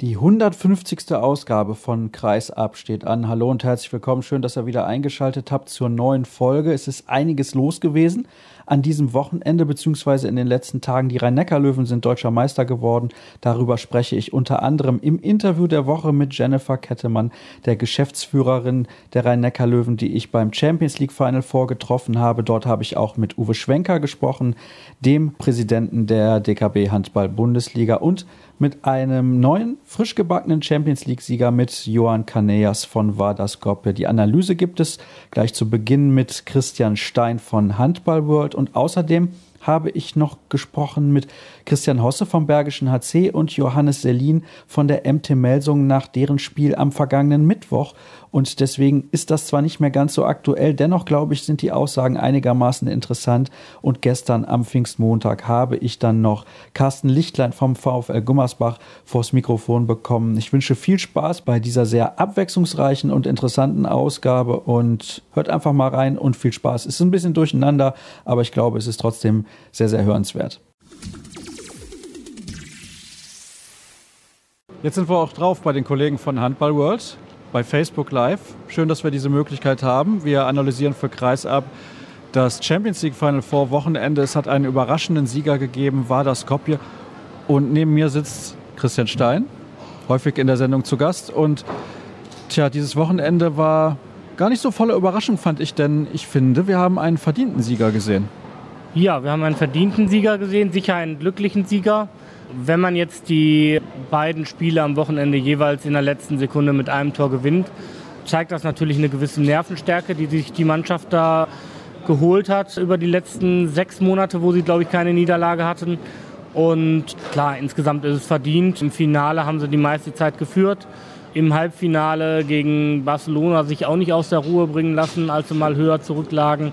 Die 150. Ausgabe von Kreisab steht an. Hallo und herzlich willkommen. Schön, dass ihr wieder eingeschaltet habt zur neuen Folge. Es ist einiges los gewesen an diesem Wochenende beziehungsweise in den letzten Tagen. Die Rhein-Neckar-Löwen sind deutscher Meister geworden. Darüber spreche ich unter anderem im Interview der Woche mit Jennifer Kettemann, der Geschäftsführerin der Rhein-Neckar-Löwen, die ich beim Champions League Final vorgetroffen habe. Dort habe ich auch mit Uwe Schwenker gesprochen, dem Präsidenten der DKB Handball Bundesliga und mit einem neuen, frisch gebackenen Champions League-Sieger mit Johann Canellas von Vardar Skopje. Die Analyse gibt es gleich zu Beginn mit Christian Stein von Handball World und außerdem habe ich noch gesprochen mit Christian Hosse vom Bergischen HC und Johannes Selin von der MT Melsung nach deren Spiel am vergangenen Mittwoch. Und deswegen ist das zwar nicht mehr ganz so aktuell, dennoch glaube ich, sind die Aussagen einigermaßen interessant. Und gestern am Pfingstmontag habe ich dann noch Carsten Lichtlein vom VfL Gummersbach vors Mikrofon bekommen. Ich wünsche viel Spaß bei dieser sehr abwechslungsreichen und interessanten Ausgabe und hört einfach mal rein und viel Spaß. Es ist ein bisschen durcheinander, aber ich glaube, es ist trotzdem sehr, sehr hörenswert. Jetzt sind wir auch drauf bei den Kollegen von Handball World bei Facebook Live. Schön, dass wir diese Möglichkeit haben. Wir analysieren für Kreisab das Champions League Final vor Wochenende. Es hat einen überraschenden Sieger gegeben, war das Skopje. Und neben mir sitzt Christian Stein, häufig in der Sendung zu Gast. Und tja, dieses Wochenende war gar nicht so voller Überraschung, fand ich, denn ich finde, wir haben einen verdienten Sieger gesehen. Ja, wir haben einen verdienten Sieger gesehen, sicher einen glücklichen Sieger. Wenn man jetzt die beiden Spiele am Wochenende jeweils in der letzten Sekunde mit einem Tor gewinnt, zeigt das natürlich eine gewisse Nervenstärke, die sich die Mannschaft da geholt hat über die letzten sechs Monate, wo sie, glaube ich, keine Niederlage hatten. Und klar, insgesamt ist es verdient. Im Finale haben sie die meiste Zeit geführt. Im Halbfinale gegen Barcelona sich auch nicht aus der Ruhe bringen lassen, als sie mal höher zurücklagen.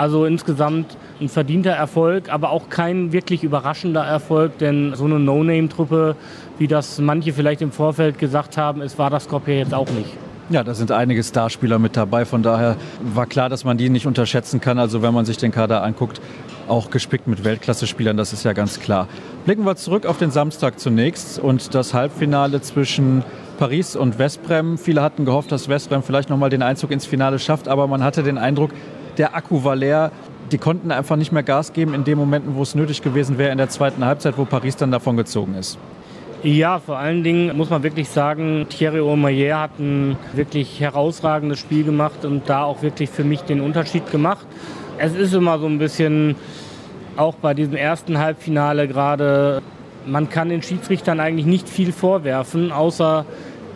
Also insgesamt ein verdienter Erfolg, aber auch kein wirklich überraschender Erfolg, denn so eine No-Name-Truppe, wie das manche vielleicht im Vorfeld gesagt haben, es war das Skopje jetzt auch nicht. Ja, da sind einige Starspieler mit dabei. Von daher war klar, dass man die nicht unterschätzen kann. Also wenn man sich den Kader anguckt, auch gespickt mit Weltklasse-Spielern, das ist ja ganz klar. Blicken wir zurück auf den Samstag zunächst und das Halbfinale zwischen Paris und Westbrem. Viele hatten gehofft, dass Westbrem vielleicht nochmal den Einzug ins Finale schafft, aber man hatte den Eindruck, der Akku war leer die konnten einfach nicht mehr Gas geben in den Momenten, wo es nötig gewesen wäre in der zweiten Halbzeit, wo Paris dann davon gezogen ist. Ja, vor allen Dingen muss man wirklich sagen, Thierry Omeyer hat ein wirklich herausragendes Spiel gemacht und da auch wirklich für mich den Unterschied gemacht. Es ist immer so ein bisschen, auch bei diesem ersten Halbfinale gerade, man kann den Schiedsrichtern eigentlich nicht viel vorwerfen, außer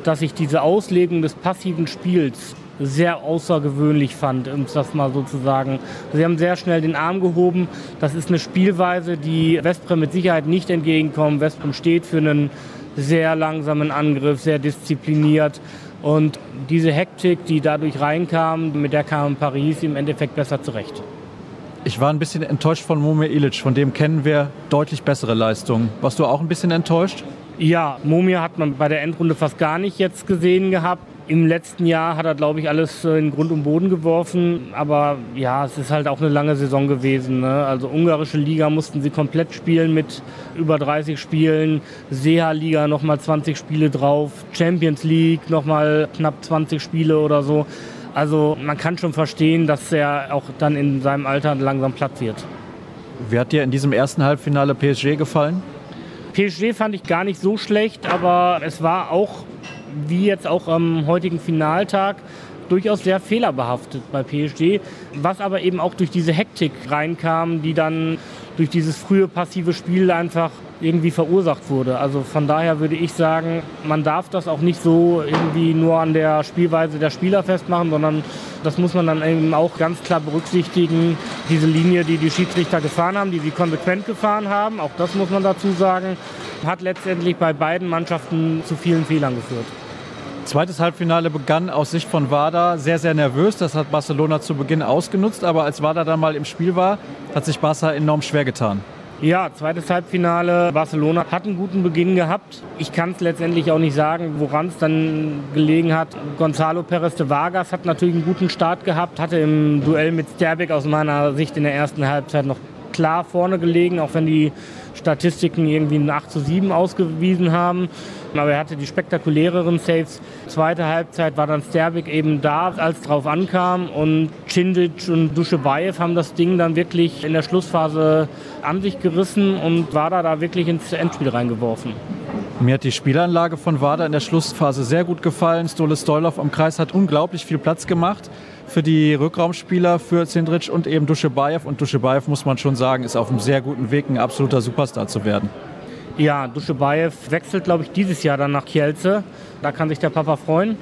dass sich diese Auslegung des passiven Spiels sehr außergewöhnlich fand, um das mal so zu sagen. Sie haben sehr schnell den Arm gehoben. Das ist eine Spielweise, die Westbrem mit Sicherheit nicht entgegenkommt. Westbrem steht für einen sehr langsamen Angriff, sehr diszipliniert. Und diese Hektik, die dadurch reinkam, mit der kam Paris im Endeffekt besser zurecht. Ich war ein bisschen enttäuscht von Momir Ilic, von dem kennen wir deutlich bessere Leistungen. Warst du auch ein bisschen enttäuscht? Ja, Momir hat man bei der Endrunde fast gar nicht jetzt gesehen gehabt. Im letzten Jahr hat er, glaube ich, alles äh, in Grund und Boden geworfen. Aber ja, es ist halt auch eine lange Saison gewesen. Ne? Also ungarische Liga mussten sie komplett spielen mit über 30 Spielen. Seha-Liga nochmal 20 Spiele drauf. Champions League nochmal knapp 20 Spiele oder so. Also man kann schon verstehen, dass er auch dann in seinem Alter langsam platt wird. Wie hat dir in diesem ersten Halbfinale PSG gefallen? PSG fand ich gar nicht so schlecht, aber es war auch wie jetzt auch am heutigen Finaltag, durchaus sehr fehlerbehaftet bei PSG, was aber eben auch durch diese Hektik reinkam, die dann durch dieses frühe passive Spiel einfach irgendwie verursacht wurde. Also von daher würde ich sagen, man darf das auch nicht so irgendwie nur an der Spielweise der Spieler festmachen, sondern das muss man dann eben auch ganz klar berücksichtigen. Diese Linie, die die Schiedsrichter gefahren haben, die sie konsequent gefahren haben, auch das muss man dazu sagen, hat letztendlich bei beiden Mannschaften zu vielen Fehlern geführt. Zweites Halbfinale begann aus Sicht von WADA sehr, sehr nervös. Das hat Barcelona zu Beginn ausgenutzt. Aber als WADA dann mal im Spiel war, hat sich Barca enorm schwer getan. Ja, zweites Halbfinale. Barcelona hat einen guten Beginn gehabt. Ich kann es letztendlich auch nicht sagen, woran es dann gelegen hat. Gonzalo Perez de Vargas hat natürlich einen guten Start gehabt, hatte im Duell mit Sterbeck aus meiner Sicht in der ersten Halbzeit noch klar vorne gelegen, auch wenn die Statistiken irgendwie ein 8 zu 7 ausgewiesen haben. Aber er hatte die spektakuläreren Saves. Zweite Halbzeit war dann Sterbik eben da, als drauf ankam und Cindic und Duschebaev haben das Ding dann wirklich in der Schlussphase an sich gerissen und Wada da wirklich ins Endspiel reingeworfen. Mir hat die Spielanlage von Wada in der Schlussphase sehr gut gefallen. Stole Stoilov am Kreis hat unglaublich viel Platz gemacht für die Rückraumspieler, für Zindric und eben Duschebaev. Und Duschebaev, muss man schon sagen, ist auf einem sehr guten Weg, ein absoluter Superstar zu werden. Ja, Duschebaev wechselt, glaube ich, dieses Jahr dann nach Kielce. Da kann sich der Papa freuen.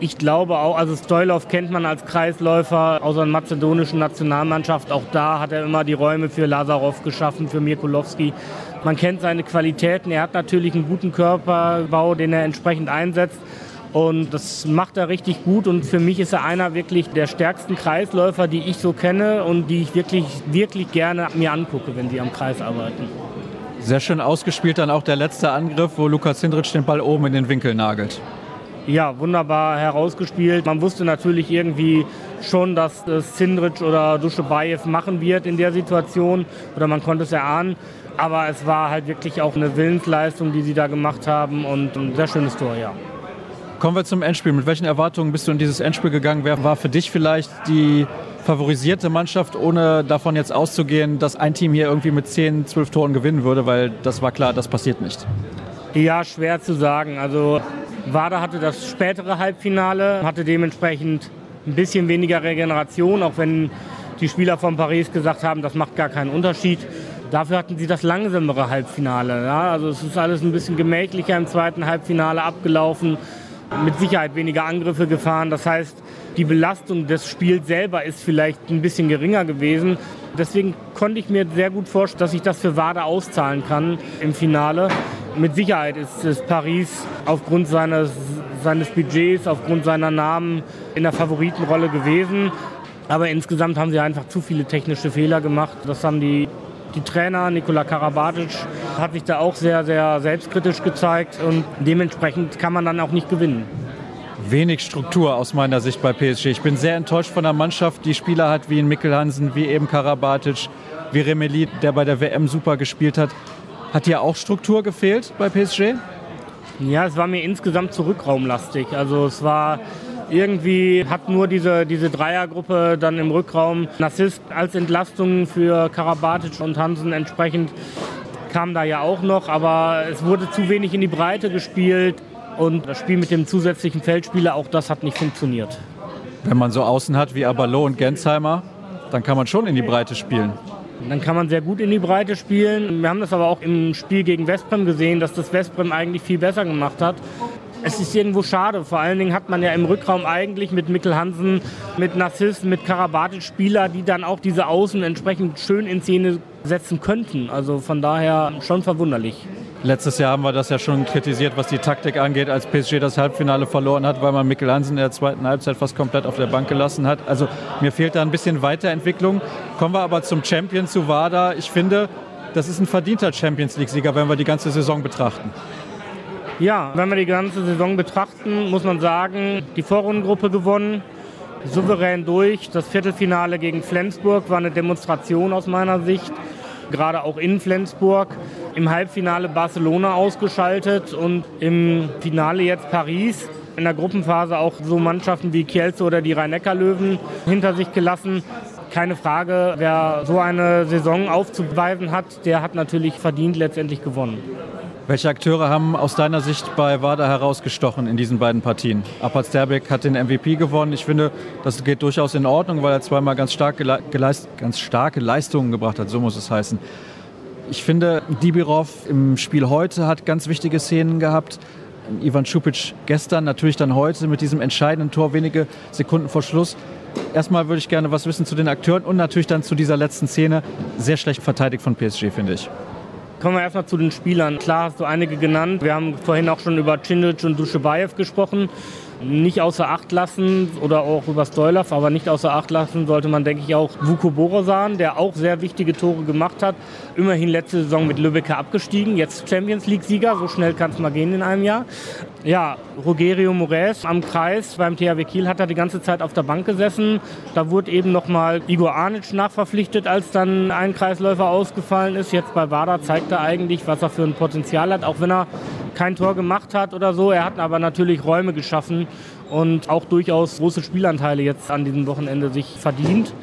Ich glaube auch, also Stoilov kennt man als Kreisläufer aus der mazedonischen Nationalmannschaft. Auch da hat er immer die Räume für Lazarov geschaffen, für Mirkulowski. Man kennt seine Qualitäten. Er hat natürlich einen guten Körperbau, den er entsprechend einsetzt. Und das macht er richtig gut. Und für mich ist er einer wirklich der stärksten Kreisläufer, die ich so kenne und die ich wirklich, wirklich gerne mir angucke, wenn sie am Kreis arbeiten. Sehr schön ausgespielt dann auch der letzte Angriff, wo Lukas Hindrich den Ball oben in den Winkel nagelt. Ja, wunderbar herausgespielt. Man wusste natürlich irgendwie schon, dass es Sindrich oder Duschebaev machen wird in der Situation. Oder man konnte es erahnen. Aber es war halt wirklich auch eine Willensleistung, die sie da gemacht haben. Und ein sehr schönes Tor, ja. Kommen wir zum Endspiel. Mit welchen Erwartungen bist du in dieses Endspiel gegangen? Wer war für dich vielleicht die favorisierte Mannschaft, ohne davon jetzt auszugehen, dass ein Team hier irgendwie mit 10, 12 Toren gewinnen würde? Weil das war klar, das passiert nicht. Ja, schwer zu sagen. Also Wada hatte das spätere Halbfinale, hatte dementsprechend ein bisschen weniger Regeneration, auch wenn die Spieler von Paris gesagt haben, das macht gar keinen Unterschied. Dafür hatten sie das langsamere Halbfinale. Ja? Also es ist alles ein bisschen gemächlicher im zweiten Halbfinale abgelaufen, mit Sicherheit weniger Angriffe gefahren. Das heißt, die Belastung des Spiels selber ist vielleicht ein bisschen geringer gewesen. Deswegen konnte ich mir sehr gut vorstellen, dass ich das für Wada auszahlen kann im Finale. Mit Sicherheit ist, ist Paris aufgrund seines, seines Budgets, aufgrund seiner Namen in der Favoritenrolle gewesen. Aber insgesamt haben sie einfach zu viele technische Fehler gemacht. Das haben die, die Trainer, Nikola Karabatic, hat sich da auch sehr, sehr selbstkritisch gezeigt und dementsprechend kann man dann auch nicht gewinnen. Wenig Struktur aus meiner Sicht bei PSG. Ich bin sehr enttäuscht von der Mannschaft, die Spieler hat wie in Mikkel Hansen, wie eben Karabatic, wie Remeli, der bei der WM super gespielt hat. Hat dir auch Struktur gefehlt bei PSG? Ja, es war mir insgesamt zurückraumlastig. Also es war irgendwie hat nur diese, diese Dreiergruppe dann im Rückraum ein Assist als Entlastung für Karabatic und Hansen entsprechend kam da ja auch noch, aber es wurde zu wenig in die Breite gespielt und das Spiel mit dem zusätzlichen Feldspieler, auch das hat nicht funktioniert. Wenn man so Außen hat wie Abalo und Gensheimer, dann kann man schon in die Breite spielen. Dann kann man sehr gut in die Breite spielen. Wir haben das aber auch im Spiel gegen Westbrem gesehen, dass das Westbrem eigentlich viel besser gemacht hat. Es ist irgendwo schade. Vor allen Dingen hat man ja im Rückraum eigentlich mit Mikkel Hansen, mit Narciss, mit Karabatic Spieler, die dann auch diese Außen entsprechend schön in Szene setzen könnten. Also von daher schon verwunderlich. Letztes Jahr haben wir das ja schon kritisiert, was die Taktik angeht, als PSG das Halbfinale verloren hat, weil man Mikkel Hansen in der zweiten Halbzeit fast komplett auf der Bank gelassen hat. Also mir fehlt da ein bisschen Weiterentwicklung. Kommen wir aber zum Champion, zu WADA. Ich finde, das ist ein verdienter Champions League-Sieger, wenn wir die ganze Saison betrachten. Ja, wenn wir die ganze Saison betrachten, muss man sagen, die Vorrundengruppe gewonnen, souverän durch. Das Viertelfinale gegen Flensburg war eine Demonstration aus meiner Sicht gerade auch in Flensburg. Im Halbfinale Barcelona ausgeschaltet und im Finale jetzt Paris. In der Gruppenphase auch so Mannschaften wie Kielce oder die Rhein-Neckar-Löwen hinter sich gelassen. Keine Frage, wer so eine Saison aufzuweisen hat, der hat natürlich verdient letztendlich gewonnen. Welche Akteure haben aus deiner Sicht bei WADA herausgestochen in diesen beiden Partien? Apat Sterbik hat den MVP gewonnen. Ich finde, das geht durchaus in Ordnung, weil er zweimal ganz, stark geleist, ganz starke Leistungen gebracht hat, so muss es heißen. Ich finde, Dibirov im Spiel heute hat ganz wichtige Szenen gehabt. Ivan Schupic gestern, natürlich dann heute mit diesem entscheidenden Tor wenige Sekunden vor Schluss. Erstmal würde ich gerne was wissen zu den Akteuren und natürlich dann zu dieser letzten Szene. Sehr schlecht verteidigt von PSG, finde ich. Kommen wir erstmal zu den Spielern. Klar hast du einige genannt. Wir haben vorhin auch schon über Cinic und Duschebaev gesprochen nicht außer Acht lassen oder auch über Stoilov, aber nicht außer Acht lassen sollte man, denke ich, auch Vuko Borosan, der auch sehr wichtige Tore gemacht hat. Immerhin letzte Saison mit Lübeck abgestiegen, jetzt Champions League-Sieger, so schnell kann es mal gehen in einem Jahr. Ja, Rogerio Moraes am Kreis beim THW Kiel hat er die ganze Zeit auf der Bank gesessen. Da wurde eben nochmal Igor Arnic nachverpflichtet, als dann ein Kreisläufer ausgefallen ist. Jetzt bei WADA zeigt er eigentlich, was er für ein Potenzial hat, auch wenn er kein Tor gemacht hat oder so. Er hat aber natürlich Räume geschaffen und auch durchaus große Spielanteile jetzt an diesem Wochenende sich verdient.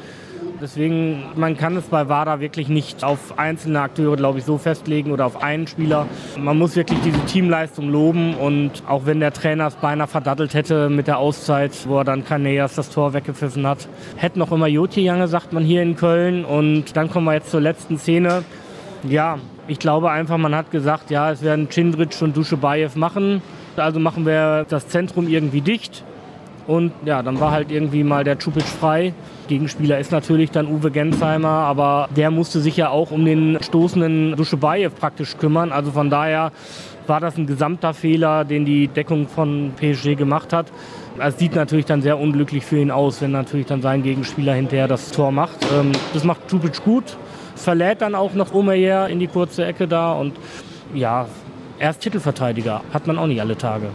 Deswegen, man kann es bei WADA wirklich nicht auf einzelne Akteure, glaube ich, so festlegen oder auf einen Spieler. Man muss wirklich diese Teamleistung loben und auch wenn der Trainer es beinahe verdattelt hätte mit der Auszeit, wo er dann Kaneas das Tor weggepfiffen hat, hätte noch immer Jange, sagt man hier in Köln. Und dann kommen wir jetzt zur letzten Szene. Ja, ich glaube einfach, man hat gesagt, ja, es werden Cindric und Duschebaev machen. Also machen wir das Zentrum irgendwie dicht. Und ja, dann war halt irgendwie mal der Čupic frei. Gegenspieler ist natürlich dann Uwe Gensheimer, aber der musste sich ja auch um den stoßenden Duschebaev praktisch kümmern. Also von daher war das ein gesamter Fehler, den die Deckung von PSG gemacht hat. Es sieht natürlich dann sehr unglücklich für ihn aus, wenn natürlich dann sein Gegenspieler hinterher das Tor macht. Ähm, das macht Čupic gut, verlädt dann auch noch Omeyer in die kurze Ecke da und ja, er ist Titelverteidiger, hat man auch nicht alle Tage.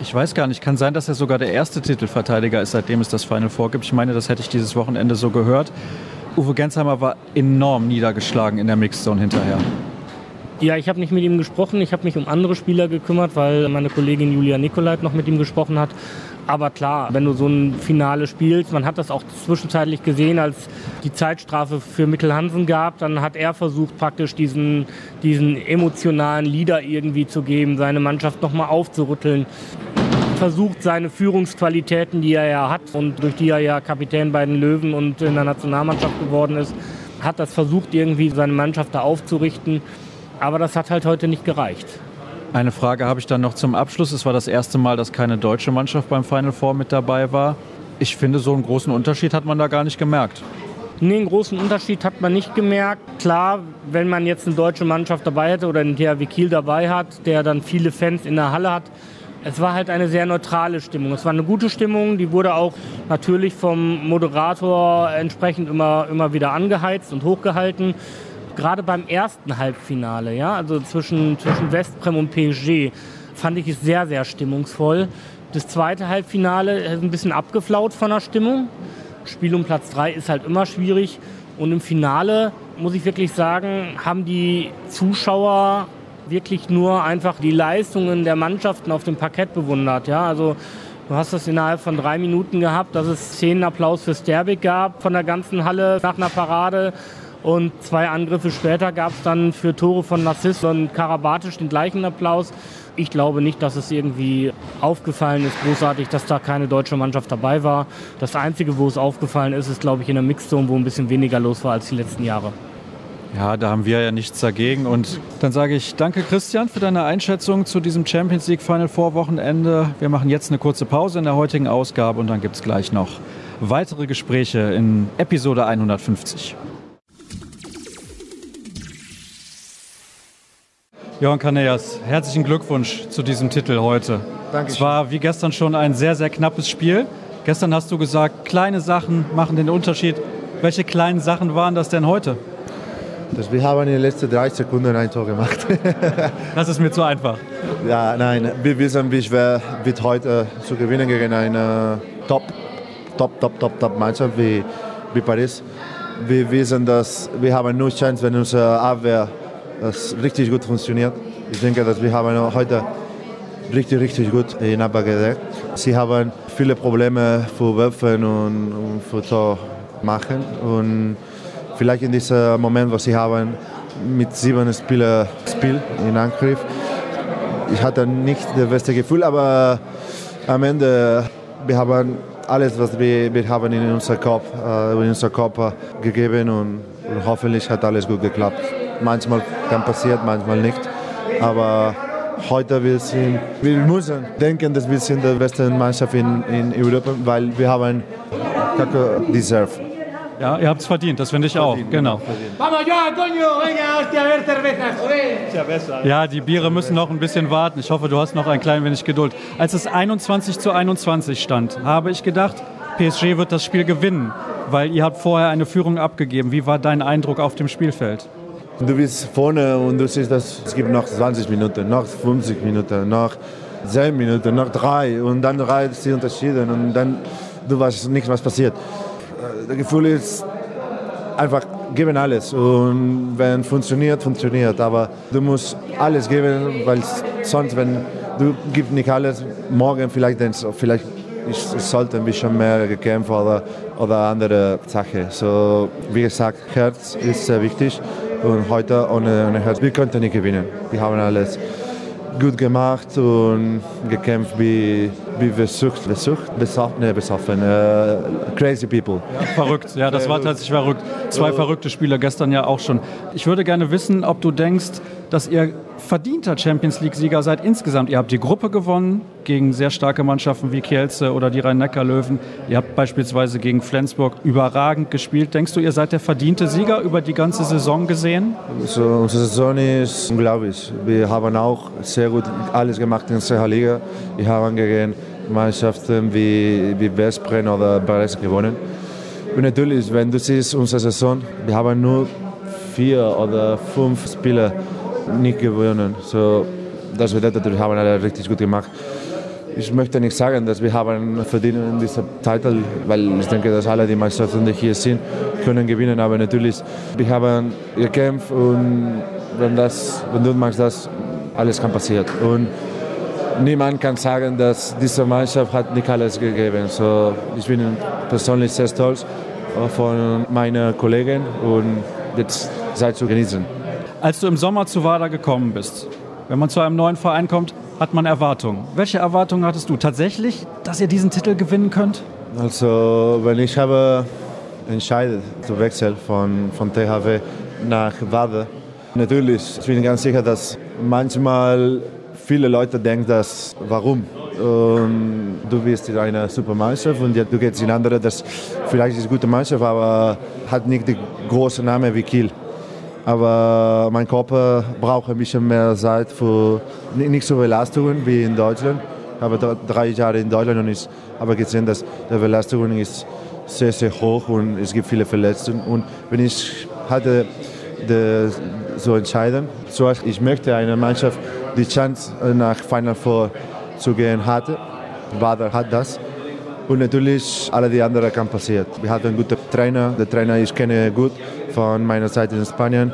Ich weiß gar nicht, kann sein, dass er sogar der erste Titelverteidiger ist, seitdem es das Final Four gibt. Ich meine, das hätte ich dieses Wochenende so gehört. Uwe Gensheimer war enorm niedergeschlagen in der Mixzone hinterher. Ja, ich habe nicht mit ihm gesprochen. Ich habe mich um andere Spieler gekümmert, weil meine Kollegin Julia Nikolait noch mit ihm gesprochen hat. Aber klar, wenn du so ein Finale spielst, man hat das auch zwischenzeitlich gesehen, als die Zeitstrafe für Mikkel Hansen gab, dann hat er versucht praktisch diesen, diesen emotionalen Leader irgendwie zu geben, seine Mannschaft nochmal aufzurütteln versucht, seine Führungsqualitäten, die er ja hat und durch die er ja Kapitän bei den Löwen und in der Nationalmannschaft geworden ist, hat das versucht, irgendwie seine Mannschaft da aufzurichten. Aber das hat halt heute nicht gereicht. Eine Frage habe ich dann noch zum Abschluss. Es war das erste Mal, dass keine deutsche Mannschaft beim Final Four mit dabei war. Ich finde, so einen großen Unterschied hat man da gar nicht gemerkt. Nee, einen großen Unterschied hat man nicht gemerkt. Klar, wenn man jetzt eine deutsche Mannschaft dabei hätte oder einen THW Kiel dabei hat, der dann viele Fans in der Halle hat, es war halt eine sehr neutrale Stimmung. Es war eine gute Stimmung, die wurde auch natürlich vom Moderator entsprechend immer, immer wieder angeheizt und hochgehalten gerade beim ersten Halbfinale, ja, also zwischen, zwischen Westprem und PSG, fand ich es sehr, sehr stimmungsvoll. Das zweite Halbfinale ist ein bisschen abgeflaut von der Stimmung. Spiel um Platz 3 ist halt immer schwierig. Und im Finale, muss ich wirklich sagen, haben die Zuschauer wirklich nur einfach die Leistungen der Mannschaften auf dem Parkett bewundert. Ja, also du hast das innerhalb von drei Minuten gehabt, dass es Szenenapplaus für Sterbik gab von der ganzen Halle nach einer Parade. Und zwei Angriffe später gab es dann für Tore von Narciss und Karabatisch den gleichen Applaus. Ich glaube nicht, dass es irgendwie aufgefallen ist, großartig, dass da keine deutsche Mannschaft dabei war. Das Einzige, wo es aufgefallen ist, ist, glaube ich, in der Mixzone, wo ein bisschen weniger los war als die letzten Jahre. Ja, da haben wir ja nichts dagegen. Und dann sage ich danke, Christian, für deine Einschätzung zu diesem Champions League Final Four Wochenende. Wir machen jetzt eine kurze Pause in der heutigen Ausgabe und dann gibt es gleich noch weitere Gespräche in Episode 150. Johann Canellas, herzlichen Glückwunsch zu diesem Titel heute. Danke. Es war wie gestern schon ein sehr, sehr knappes Spiel. Gestern hast du gesagt, kleine Sachen machen den Unterschied. Welche kleinen Sachen waren das denn heute? Das wir haben in den letzten drei Sekunden ein Tor gemacht. das ist mir zu einfach. Ja, nein, wir wissen, wie schwer wird heute zu gewinnen gegen eine Top, Top, Top, Top, Top Mannschaft wie, wie Paris. Wir wissen, dass wir haben nur Chance, wenn unsere Abwehr das richtig gut funktioniert. Ich denke, dass wir haben heute richtig, richtig gut in Abwehr gedeckt. Sie haben viele Probleme für Werfen und, und für Tor machen. Und vielleicht in diesem Moment, wo sie haben mit sieben Spielern Spiel in Angriff, ich hatte nicht das beste Gefühl, aber am Ende wir haben alles, was wir, wir haben in unserem Kopf, äh, in unser Körper gegeben und, und hoffentlich hat alles gut geklappt. Manchmal kann passieren, manchmal nicht. Aber heute wir, sind, wir müssen denken, dass wir sind die beste Mannschaft in, in Europa, weil wir haben Kacke deserve. Ja, ihr habt es verdient, das finde ich auch. Genau. Ja, die Biere müssen noch ein bisschen warten. Ich hoffe, du hast noch ein klein wenig Geduld. Als es 21 zu 21 stand, habe ich gedacht, PSG wird das Spiel gewinnen, weil ihr habt vorher eine Führung abgegeben. Wie war dein Eindruck auf dem Spielfeld? Du bist vorne und du siehst, dass es gibt noch 20 Minuten, noch 50 Minuten, noch 10 Minuten, noch 3 und dann drei die Unterschiede und dann du weißt nicht, was passiert. Das Gefühl ist einfach geben alles und wenn funktioniert, funktioniert, aber du musst alles geben, weil sonst, wenn du gibst nicht alles, morgen vielleicht denkst vielleicht ich, ich sollte ein bisschen mehr gekämpft oder, oder andere Sache. So, wie gesagt, Herz ist sehr wichtig und heute ohne, ohne Herz, wir könnten nicht gewinnen. Wir haben alles gut gemacht und gekämpft wie, wie besucht, besucht, besoffen, ne, besoffen, äh, crazy people. Ja, verrückt, ja, das war tatsächlich verrückt. Zwei verrückte Spieler gestern ja auch schon. Ich würde gerne wissen, ob du denkst, dass ihr verdienter Champions League-Sieger seid insgesamt. Ihr habt die Gruppe gewonnen gegen sehr starke Mannschaften wie Kielce oder die Rhein-Neckar-Löwen. Ihr habt beispielsweise gegen Flensburg überragend gespielt. Denkst du, ihr seid der verdiente Sieger über die ganze Saison gesehen? So, unsere Saison ist unglaublich. Wir haben auch sehr gut alles gemacht in der Liga. Wir haben gegen Mannschaften wie, wie Vespren oder Paris gewonnen. Und natürlich, wenn du siehst, unsere Saison, wir haben nur vier oder fünf Spieler nicht gewonnen. So, das bedeutet, wir haben alle richtig gut gemacht. Ich möchte nicht sagen, dass wir haben verdient diesen Titel, weil ich denke, dass alle die Mannschaften, die hier sind, können gewinnen. Aber natürlich, wir haben gekämpft und wenn, das, wenn du machst das, alles kann passieren. Und niemand kann sagen, dass diese Mannschaft hat nicht alles gegeben. So, ich bin persönlich sehr stolz von meinen Kollegen und jetzt seid zu genießen. Als du im Sommer zu WADA gekommen bist, wenn man zu einem neuen Verein kommt, hat man Erwartungen. Welche Erwartungen hattest du tatsächlich, dass ihr diesen Titel gewinnen könnt? Also, wenn ich habe entscheidet zu wechseln von, von THW nach WADA, natürlich, ich bin ganz sicher, dass manchmal viele Leute denken, dass warum? Und du bist in einer super Mannschaft und du gehst in andere, das vielleicht ist eine gute Mannschaft, aber hat nicht den großen Namen wie Kiel. Aber mein Körper braucht ein bisschen mehr Zeit für nicht so Belastungen wie in Deutschland. Ich habe drei Jahre in Deutschland und ich habe gesehen, dass die Belastung ist sehr, sehr hoch und es gibt viele Verletzungen. Und wenn ich hatte die, so entscheiden, so ich möchte eine Mannschaft die Chance nach Final Four zu gehen hatte. Bader hat das. Und natürlich alle die anderen kann passieren. Wir hatten einen guten Trainer. Der Trainer ich kenne gut von meiner Zeit in Spanien.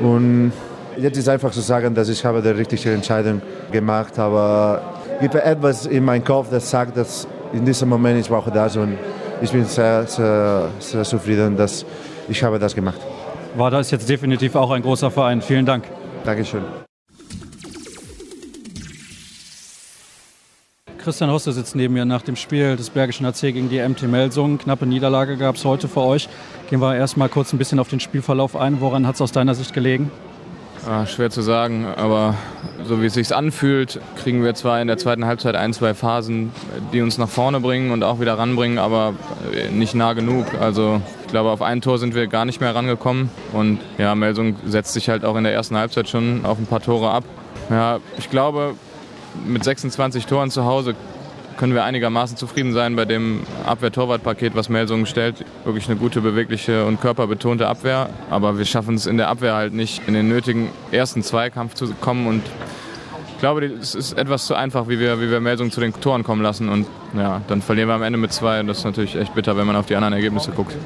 Und jetzt ist einfach zu sagen, dass ich habe die richtige Entscheidung gemacht. Aber es gibt etwas in meinem Kopf, das sagt, dass in diesem Moment ich brauche das und ich bin sehr, sehr, sehr zufrieden, dass ich habe das gemacht. War das jetzt definitiv auch ein großer Verein. Vielen Dank. Dankeschön. Christian Hosse sitzt neben mir nach dem Spiel des Bergischen AC gegen die MT Melsung. Knappe Niederlage gab es heute für euch. Gehen wir erstmal kurz ein bisschen auf den Spielverlauf ein. Woran hat es aus deiner Sicht gelegen? Ah, schwer zu sagen, aber so wie es sich anfühlt, kriegen wir zwar in der zweiten Halbzeit ein, zwei Phasen, die uns nach vorne bringen und auch wieder ranbringen, aber nicht nah genug. Also ich glaube, auf ein Tor sind wir gar nicht mehr rangekommen und ja, Melsung setzt sich halt auch in der ersten Halbzeit schon auf ein paar Tore ab. Ja, ich glaube, mit 26 Toren zu Hause können wir einigermaßen zufrieden sein bei dem Abwehr-Torwart-Paket, was Melsungen stellt. Wirklich eine gute, bewegliche und körperbetonte Abwehr. Aber wir schaffen es in der Abwehr halt nicht, in den nötigen ersten Zweikampf zu kommen. Und ich glaube, es ist etwas zu einfach, wie wir, wie wir Melsungen zu den Toren kommen lassen. Und ja, dann verlieren wir am Ende mit zwei. Und das ist natürlich echt bitter, wenn man auf die anderen Ergebnisse guckt.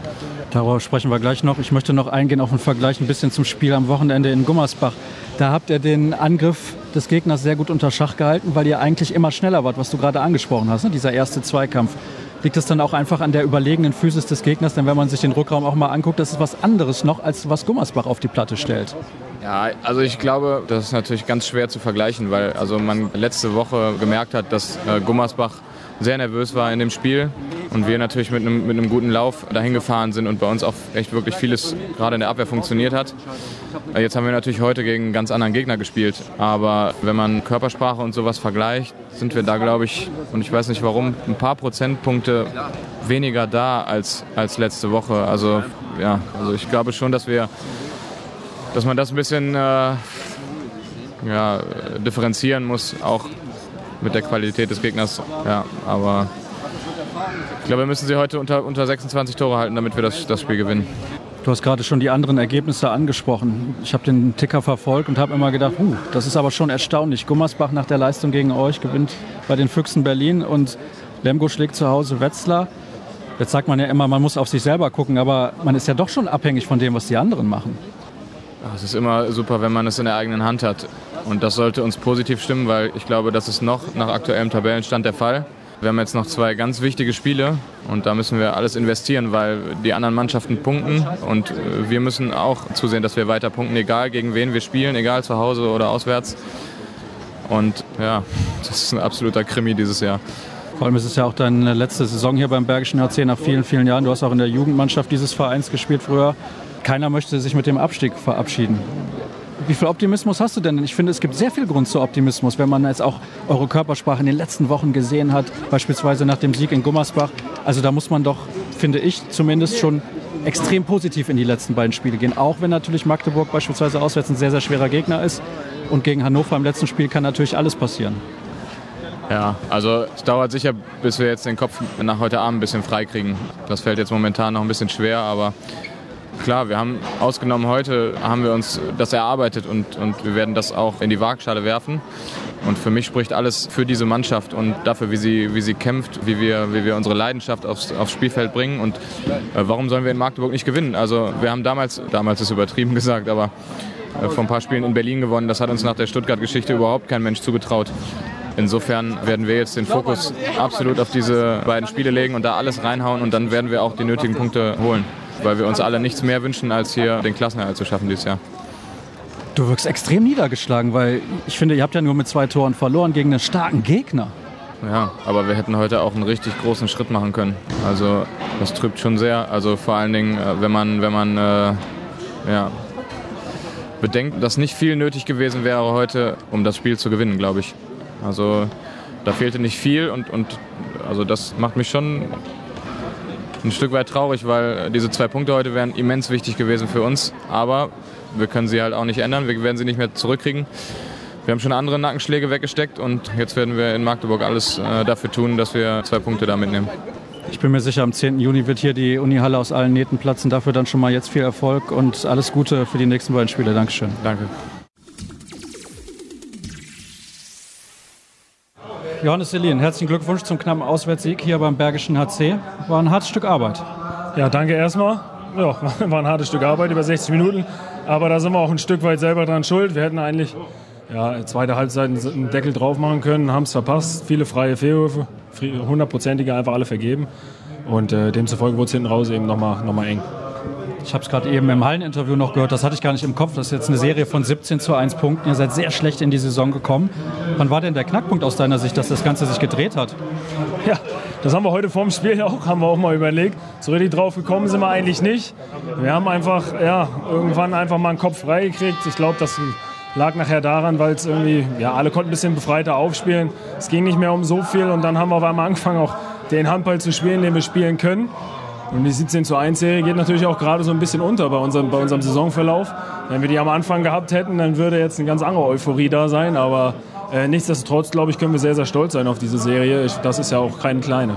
Darüber sprechen wir gleich noch. Ich möchte noch eingehen auf einen Vergleich ein bisschen zum Spiel am Wochenende in Gummersbach. Da habt ihr den Angriff des Gegners sehr gut unter Schach gehalten, weil ihr eigentlich immer schneller wart, was du gerade angesprochen hast, ne? dieser erste Zweikampf. Liegt das dann auch einfach an der überlegenen Physis des Gegners? Denn wenn man sich den Rückraum auch mal anguckt, das ist was anderes noch, als was Gummersbach auf die Platte stellt. Ja, also ich glaube, das ist natürlich ganz schwer zu vergleichen, weil also man letzte Woche gemerkt hat, dass äh, Gummersbach sehr nervös war in dem Spiel und wir natürlich mit einem, mit einem guten Lauf dahin gefahren sind und bei uns auch echt wirklich vieles gerade in der Abwehr funktioniert hat. Jetzt haben wir natürlich heute gegen einen ganz anderen Gegner gespielt, aber wenn man Körpersprache und sowas vergleicht, sind wir da, glaube ich, und ich weiß nicht warum, ein paar Prozentpunkte weniger da als, als letzte Woche. Also ja, also ich glaube schon, dass wir, dass man das ein bisschen äh, ja, differenzieren muss, auch mit der Qualität des Gegners. Ja, aber ich glaube, wir müssen sie heute unter, unter 26 Tore halten, damit wir das, das Spiel gewinnen. Du hast gerade schon die anderen Ergebnisse angesprochen. Ich habe den Ticker verfolgt und habe immer gedacht, uh, das ist aber schon erstaunlich. Gummersbach nach der Leistung gegen euch gewinnt bei den Füchsen Berlin und Lemgo schlägt zu Hause Wetzlar. Jetzt sagt man ja immer, man muss auf sich selber gucken, aber man ist ja doch schon abhängig von dem, was die anderen machen. Es ist immer super, wenn man es in der eigenen Hand hat. Und das sollte uns positiv stimmen, weil ich glaube, das ist noch nach aktuellem Tabellenstand der Fall. Wir haben jetzt noch zwei ganz wichtige Spiele und da müssen wir alles investieren, weil die anderen Mannschaften punkten und äh, wir müssen auch zusehen, dass wir weiter punkten, egal gegen wen wir spielen, egal zu Hause oder auswärts. Und ja, das ist ein absoluter Krimi dieses Jahr. Vor allem ist es ja auch deine letzte Saison hier beim Bergischen HC nach vielen, vielen Jahren. Du hast auch in der Jugendmannschaft dieses Vereins gespielt früher. Keiner möchte sich mit dem Abstieg verabschieden. Wie viel Optimismus hast du denn? Ich finde, es gibt sehr viel Grund zu Optimismus, wenn man jetzt auch eure Körpersprache in den letzten Wochen gesehen hat, beispielsweise nach dem Sieg in Gummersbach. Also da muss man doch, finde ich, zumindest schon extrem positiv in die letzten beiden Spiele gehen. Auch wenn natürlich Magdeburg beispielsweise auswärts ein sehr, sehr schwerer Gegner ist. Und gegen Hannover im letzten Spiel kann natürlich alles passieren. Ja, also es dauert sicher, bis wir jetzt den Kopf nach heute Abend ein bisschen freikriegen. Das fällt jetzt momentan noch ein bisschen schwer, aber klar, wir haben ausgenommen heute, haben wir uns das erarbeitet und, und wir werden das auch in die Waagschale werfen. Und für mich spricht alles für diese Mannschaft und dafür, wie sie, wie sie kämpft, wie wir, wie wir unsere Leidenschaft aufs, aufs Spielfeld bringen. Und äh, warum sollen wir in Magdeburg nicht gewinnen? Also wir haben damals, damals ist übertrieben gesagt, aber äh, vor ein paar Spielen in Berlin gewonnen. Das hat uns nach der Stuttgart-Geschichte überhaupt kein Mensch zugetraut. Insofern werden wir jetzt den Fokus absolut auf diese beiden Spiele legen und da alles reinhauen und dann werden wir auch die nötigen Punkte holen weil wir uns alle nichts mehr wünschen, als hier den Klassenerhalt zu schaffen dieses Jahr. Du wirkst extrem niedergeschlagen, weil ich finde, ihr habt ja nur mit zwei Toren verloren gegen einen starken Gegner. Ja, aber wir hätten heute auch einen richtig großen Schritt machen können. Also das trübt schon sehr. Also vor allen Dingen, äh, wenn man, wenn man äh, ja, bedenkt, dass nicht viel nötig gewesen wäre heute, um das Spiel zu gewinnen, glaube ich. Also da fehlte nicht viel und, und also das macht mich schon ein Stück weit traurig, weil diese zwei Punkte heute wären immens wichtig gewesen für uns. Aber wir können sie halt auch nicht ändern. Wir werden sie nicht mehr zurückkriegen. Wir haben schon andere Nackenschläge weggesteckt und jetzt werden wir in Magdeburg alles äh, dafür tun, dass wir zwei Punkte da mitnehmen. Ich bin mir sicher, am 10. Juni wird hier die Unihalle aus allen Nähten platzen. Dafür dann schon mal jetzt viel Erfolg und alles Gute für die nächsten beiden Spiele. Dankeschön. Danke. Johannes Selin, herzlichen Glückwunsch zum knappen Auswärtssieg hier beim Bergischen HC. War ein hartes Stück Arbeit. Ja, danke erstmal. Ja, war ein hartes Stück Arbeit, über 60 Minuten. Aber da sind wir auch ein Stück weit selber dran schuld. Wir hätten eigentlich ja, zweite Halbzeit einen Deckel drauf machen können, haben es verpasst. Viele freie Fehlwürfe, hundertprozentige einfach alle vergeben. Und äh, demzufolge wurde es hinten raus eben nochmal noch mal eng. Ich habe es gerade eben im Halleninterview noch gehört, das hatte ich gar nicht im Kopf. Das ist jetzt eine Serie von 17 zu 1 Punkten. Ihr seid sehr schlecht in die Saison gekommen. Wann war denn der Knackpunkt aus deiner Sicht, dass das Ganze sich gedreht hat? Ja, das haben wir heute vorm Spiel auch, haben wir auch mal überlegt. So richtig drauf gekommen sind wir eigentlich nicht. Wir haben einfach, ja, irgendwann einfach mal einen Kopf frei gekriegt. Ich glaube, das lag nachher daran, weil es irgendwie, ja, alle konnten ein bisschen befreiter aufspielen. Es ging nicht mehr um so viel und dann haben wir auf einmal angefangen, auch den Handball zu spielen, den wir spielen können. Und die 17 zu 1 Serie geht natürlich auch gerade so ein bisschen unter bei unserem, bei unserem Saisonverlauf. Wenn wir die am Anfang gehabt hätten, dann würde jetzt eine ganz andere Euphorie da sein. Aber äh, nichtsdestotrotz, glaube ich, können wir sehr, sehr stolz sein auf diese Serie. Ich, das ist ja auch keine kleine.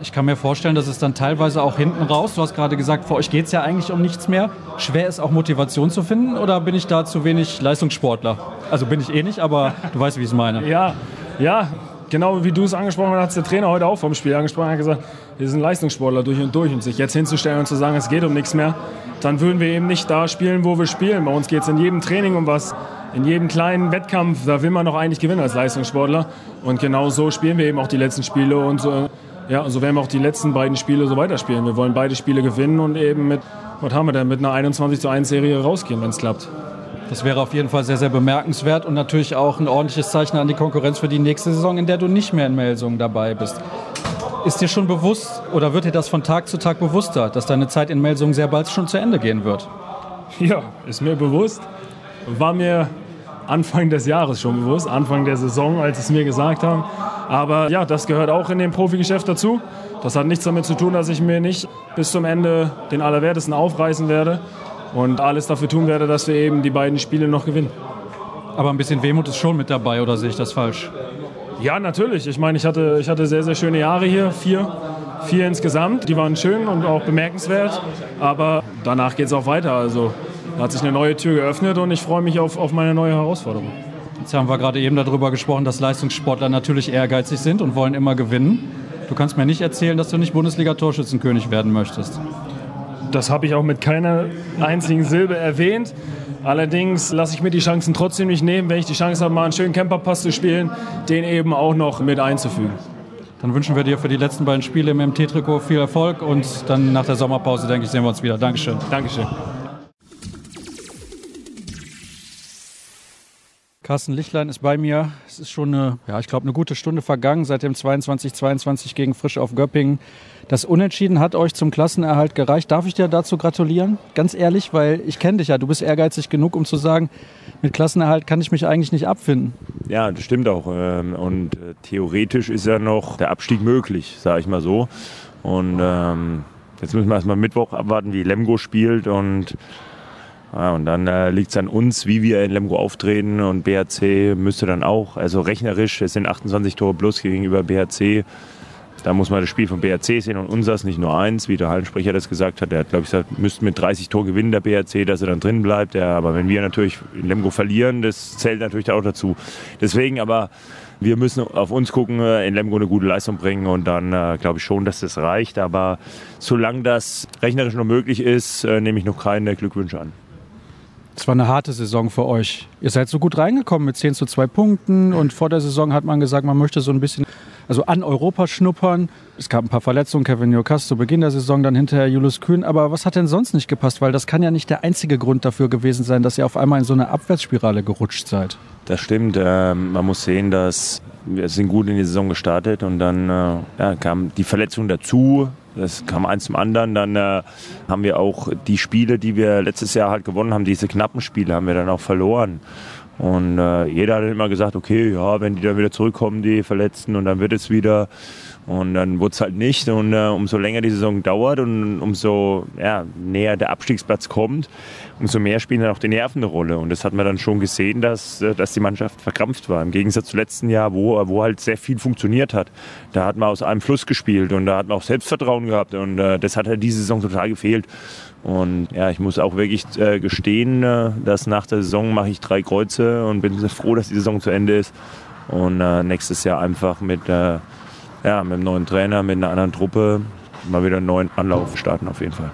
Ich kann mir vorstellen, dass es dann teilweise auch hinten raus, du hast gerade gesagt, für euch geht es ja eigentlich um nichts mehr. Schwer ist auch Motivation zu finden oder bin ich da zu wenig Leistungssportler? Also bin ich eh nicht, aber du weißt, wie ich es meine. Ja, ja, genau wie du es angesprochen hast, hat der Trainer heute auch vom Spiel angesprochen, hat gesagt, wir sind Leistungssportler durch und durch und sich jetzt hinzustellen und zu sagen, es geht um nichts mehr, dann würden wir eben nicht da spielen, wo wir spielen. Bei uns geht es in jedem Training um was, in jedem kleinen Wettkampf, da will man noch eigentlich gewinnen als Leistungssportler. Und genau so spielen wir eben auch die letzten Spiele und so, ja, so werden wir auch die letzten beiden Spiele so weiterspielen. Wir wollen beide Spiele gewinnen und eben mit, was haben wir denn, mit einer 21 zu 1 Serie rausgehen, wenn es klappt. Das wäre auf jeden Fall sehr, sehr bemerkenswert und natürlich auch ein ordentliches Zeichen an die Konkurrenz für die nächste Saison, in der du nicht mehr in Melsungen dabei bist. Ist dir schon bewusst oder wird dir das von Tag zu Tag bewusster, dass deine Zeit in Melsungen sehr bald schon zu Ende gehen wird? Ja, ist mir bewusst. War mir Anfang des Jahres schon bewusst, Anfang der Saison, als sie es mir gesagt haben. Aber ja, das gehört auch in dem Profigeschäft dazu. Das hat nichts damit zu tun, dass ich mir nicht bis zum Ende den Allerwertesten aufreißen werde und alles dafür tun werde, dass wir eben die beiden Spiele noch gewinnen. Aber ein bisschen Wehmut ist schon mit dabei, oder sehe ich das falsch? Ja, natürlich. Ich meine, ich hatte, ich hatte sehr, sehr schöne Jahre hier. Vier. Vier insgesamt. Die waren schön und auch bemerkenswert. Aber danach geht es auch weiter. Also da hat sich eine neue Tür geöffnet und ich freue mich auf, auf meine neue Herausforderung. Jetzt haben wir gerade eben darüber gesprochen, dass Leistungssportler natürlich ehrgeizig sind und wollen immer gewinnen. Du kannst mir nicht erzählen, dass du nicht Bundesliga-Torschützenkönig werden möchtest. Das habe ich auch mit keiner einzigen Silbe erwähnt. Allerdings lasse ich mir die Chancen trotzdem nicht nehmen, wenn ich die Chance habe, mal einen schönen Camperpass zu spielen, den eben auch noch mit einzufügen. Dann wünschen wir dir für die letzten beiden Spiele im MT-Trikot viel Erfolg und dann nach der Sommerpause, denke ich, sehen wir uns wieder. Dankeschön. Dankeschön. Carsten Lichtlein ist bei mir. Es ist schon eine, ja, ich glaube, eine gute Stunde vergangen seit dem 22-22 gegen Frisch auf Göppingen. Das Unentschieden hat euch zum Klassenerhalt gereicht. Darf ich dir dazu gratulieren? Ganz ehrlich, weil ich kenne dich ja. Du bist ehrgeizig genug, um zu sagen, mit Klassenerhalt kann ich mich eigentlich nicht abfinden. Ja, das stimmt auch. Ähm, und äh, theoretisch ist ja noch der Abstieg möglich, sage ich mal so. Und ähm, jetzt müssen wir erstmal Mittwoch abwarten, wie Lemgo spielt und und dann äh, liegt es an uns, wie wir in Lemgo auftreten und BHC müsste dann auch, also rechnerisch, es sind 28 Tore plus gegenüber BHC. Da muss man das Spiel von BHC sehen und unseres, nicht nur eins, wie der Hallensprecher das gesagt hat. Der hat, glaube ich, gesagt, müsste mit 30 Tore gewinnen, der BHC, dass er dann drin bleibt. Ja, aber wenn wir natürlich in Lemgo verlieren, das zählt natürlich auch dazu. Deswegen aber, wir müssen auf uns gucken, äh, in Lemgo eine gute Leistung bringen und dann äh, glaube ich schon, dass das reicht. Aber solange das rechnerisch noch möglich ist, äh, nehme ich noch keine Glückwünsche an. Es war eine harte Saison für euch. Ihr seid so gut reingekommen mit 10 zu 2 Punkten und vor der Saison hat man gesagt, man möchte so ein bisschen also an Europa schnuppern. Es gab ein paar Verletzungen, Kevin Newcastle zu Beginn der Saison, dann hinterher Julius Kühn. Aber was hat denn sonst nicht gepasst? Weil das kann ja nicht der einzige Grund dafür gewesen sein, dass ihr auf einmal in so eine Abwärtsspirale gerutscht seid. Das stimmt. Ähm, man muss sehen, dass wir sind gut in die Saison gestartet und dann äh, ja, kam die Verletzung dazu. Das kam eins zum anderen. Dann äh, haben wir auch die Spiele, die wir letztes Jahr halt gewonnen haben, diese knappen Spiele, haben wir dann auch verloren. Und äh, jeder hat immer gesagt, okay, ja, wenn die dann wieder zurückkommen, die Verletzten, und dann wird es wieder. Und dann wurde es halt nicht. Und äh, umso länger die Saison dauert und umso ja, näher der Abstiegsplatz kommt, umso mehr spielen dann auch die Nerven eine Rolle. Und das hat man dann schon gesehen, dass, äh, dass die Mannschaft verkrampft war. Im Gegensatz zum letzten Jahr, wo, wo halt sehr viel funktioniert hat. Da hat man aus einem Fluss gespielt und da hat man auch Selbstvertrauen gehabt. Und äh, das hat halt diese Saison total gefehlt. Und ja, ich muss auch wirklich äh, gestehen, äh, dass nach der Saison mache ich drei Kreuze und bin sehr froh, dass die Saison zu Ende ist. Und äh, nächstes Jahr einfach mit, äh, ja, mit einem neuen Trainer, mit einer anderen Truppe mal wieder einen neuen Anlauf starten auf jeden Fall.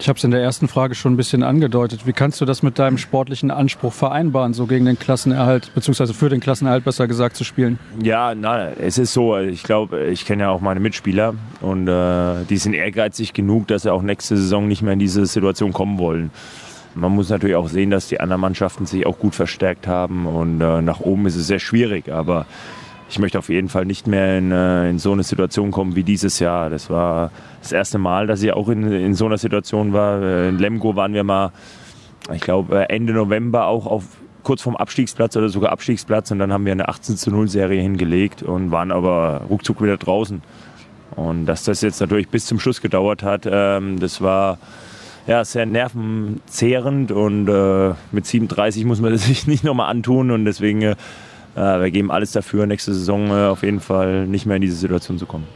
Ich habe es in der ersten Frage schon ein bisschen angedeutet. Wie kannst du das mit deinem sportlichen Anspruch vereinbaren, so gegen den Klassenerhalt, beziehungsweise für den Klassenerhalt besser gesagt zu spielen? Ja, na, es ist so, ich glaube, ich kenne ja auch meine Mitspieler und äh, die sind ehrgeizig genug, dass sie auch nächste Saison nicht mehr in diese Situation kommen wollen. Man muss natürlich auch sehen, dass die anderen Mannschaften sich auch gut verstärkt haben und äh, nach oben ist es sehr schwierig, aber ich möchte auf jeden Fall nicht mehr in, äh, in, so eine Situation kommen wie dieses Jahr. Das war das erste Mal, dass ich auch in, in so einer Situation war. Äh, in Lemgo waren wir mal, ich glaube, Ende November auch auf kurz vorm Abstiegsplatz oder sogar Abstiegsplatz und dann haben wir eine 18 zu 0 Serie hingelegt und waren aber ruckzuck wieder draußen. Und dass das jetzt natürlich bis zum Schluss gedauert hat, ähm, das war ja, sehr nervenzehrend und äh, mit 37 muss man das sich nicht nochmal antun und deswegen wir geben alles dafür, nächste Saison äh, auf jeden Fall nicht mehr in diese Situation zu kommen.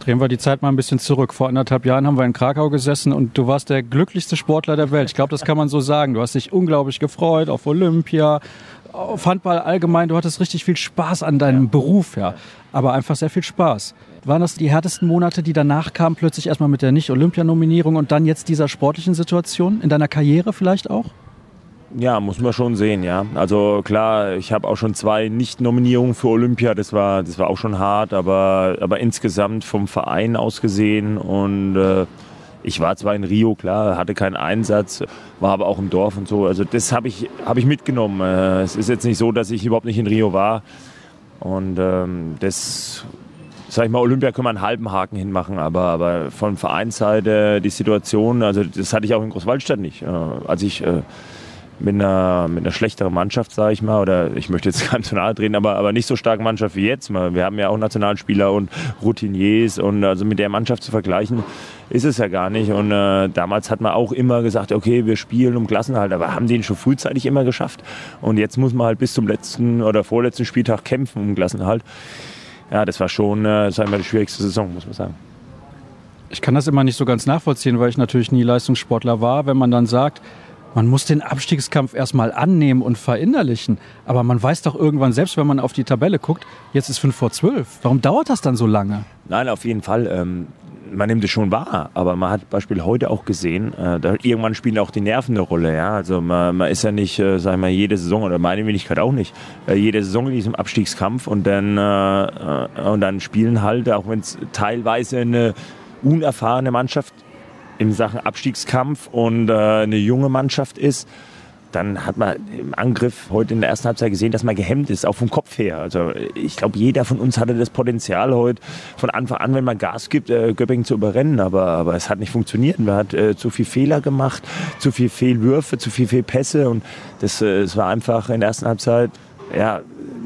Drehen wir die Zeit mal ein bisschen zurück. Vor anderthalb Jahren haben wir in Krakau gesessen und du warst der glücklichste Sportler der Welt. Ich glaube, das kann man so sagen. Du hast dich unglaublich gefreut auf Olympia, auf Handball allgemein. Du hattest richtig viel Spaß an deinem ja. Beruf, ja. Aber einfach sehr viel Spaß. Waren das die härtesten Monate, die danach kamen, plötzlich erstmal mit der Nicht-Olympianominierung und dann jetzt dieser sportlichen Situation? In deiner Karriere vielleicht auch? Ja, muss man schon sehen, ja. Also klar, ich habe auch schon zwei Nicht-Nominierungen für Olympia, das war, das war auch schon hart, aber, aber insgesamt vom Verein aus gesehen und äh, ich war zwar in Rio, klar, hatte keinen Einsatz, war aber auch im Dorf und so. Also das habe ich, hab ich mitgenommen. Äh, es ist jetzt nicht so, dass ich überhaupt nicht in Rio war. Und ähm, das, sag ich mal, Olympia können wir einen halben Haken hinmachen, aber, aber von Vereinsseite die Situation, also das hatte ich auch in Großwaldstadt nicht. Äh, als ich äh, mit einer, mit einer schlechteren Mannschaft, sage ich mal, oder ich möchte jetzt ganz zu nahe drehen, aber, aber nicht so starke Mannschaft wie jetzt. Wir haben ja auch Nationalspieler und Routiniers und also mit der Mannschaft zu vergleichen, ist es ja gar nicht. Und äh, damals hat man auch immer gesagt, okay, wir spielen um Klassenhalt, aber haben den schon frühzeitig immer geschafft. Und jetzt muss man halt bis zum letzten oder vorletzten Spieltag kämpfen um Klassenhalt. Ja, das war schon, äh, sagen wir, die schwierigste Saison, muss man sagen. Ich kann das immer nicht so ganz nachvollziehen, weil ich natürlich nie Leistungssportler war, wenn man dann sagt, man muss den Abstiegskampf erstmal annehmen und verinnerlichen. Aber man weiß doch irgendwann, selbst wenn man auf die Tabelle guckt, jetzt ist 5 vor 12. Warum dauert das dann so lange? Nein, auf jeden Fall. Ähm, man nimmt es schon wahr, aber man hat Beispiel heute auch gesehen, äh, da irgendwann spielen auch die Nerven eine Rolle. Ja? Also man, man ist ja nicht, äh, sag ich mal, jede Saison oder meine Wenigkeit auch nicht, äh, jede Saison in diesem Abstiegskampf und dann, äh, äh und dann spielen halt, auch wenn es teilweise eine unerfahrene Mannschaft in Sachen Abstiegskampf und äh, eine junge Mannschaft ist, dann hat man im Angriff heute in der ersten Halbzeit gesehen, dass man gehemmt ist, auch vom Kopf her. Also ich glaube, jeder von uns hatte das Potenzial heute von Anfang an, wenn man Gas gibt, äh, Göppingen zu überrennen. Aber, aber es hat nicht funktioniert. Man hat äh, zu viel Fehler gemacht, zu viel Fehlwürfe, zu viel Fehlpässe. Und das, äh, es war einfach in der ersten Halbzeit ja,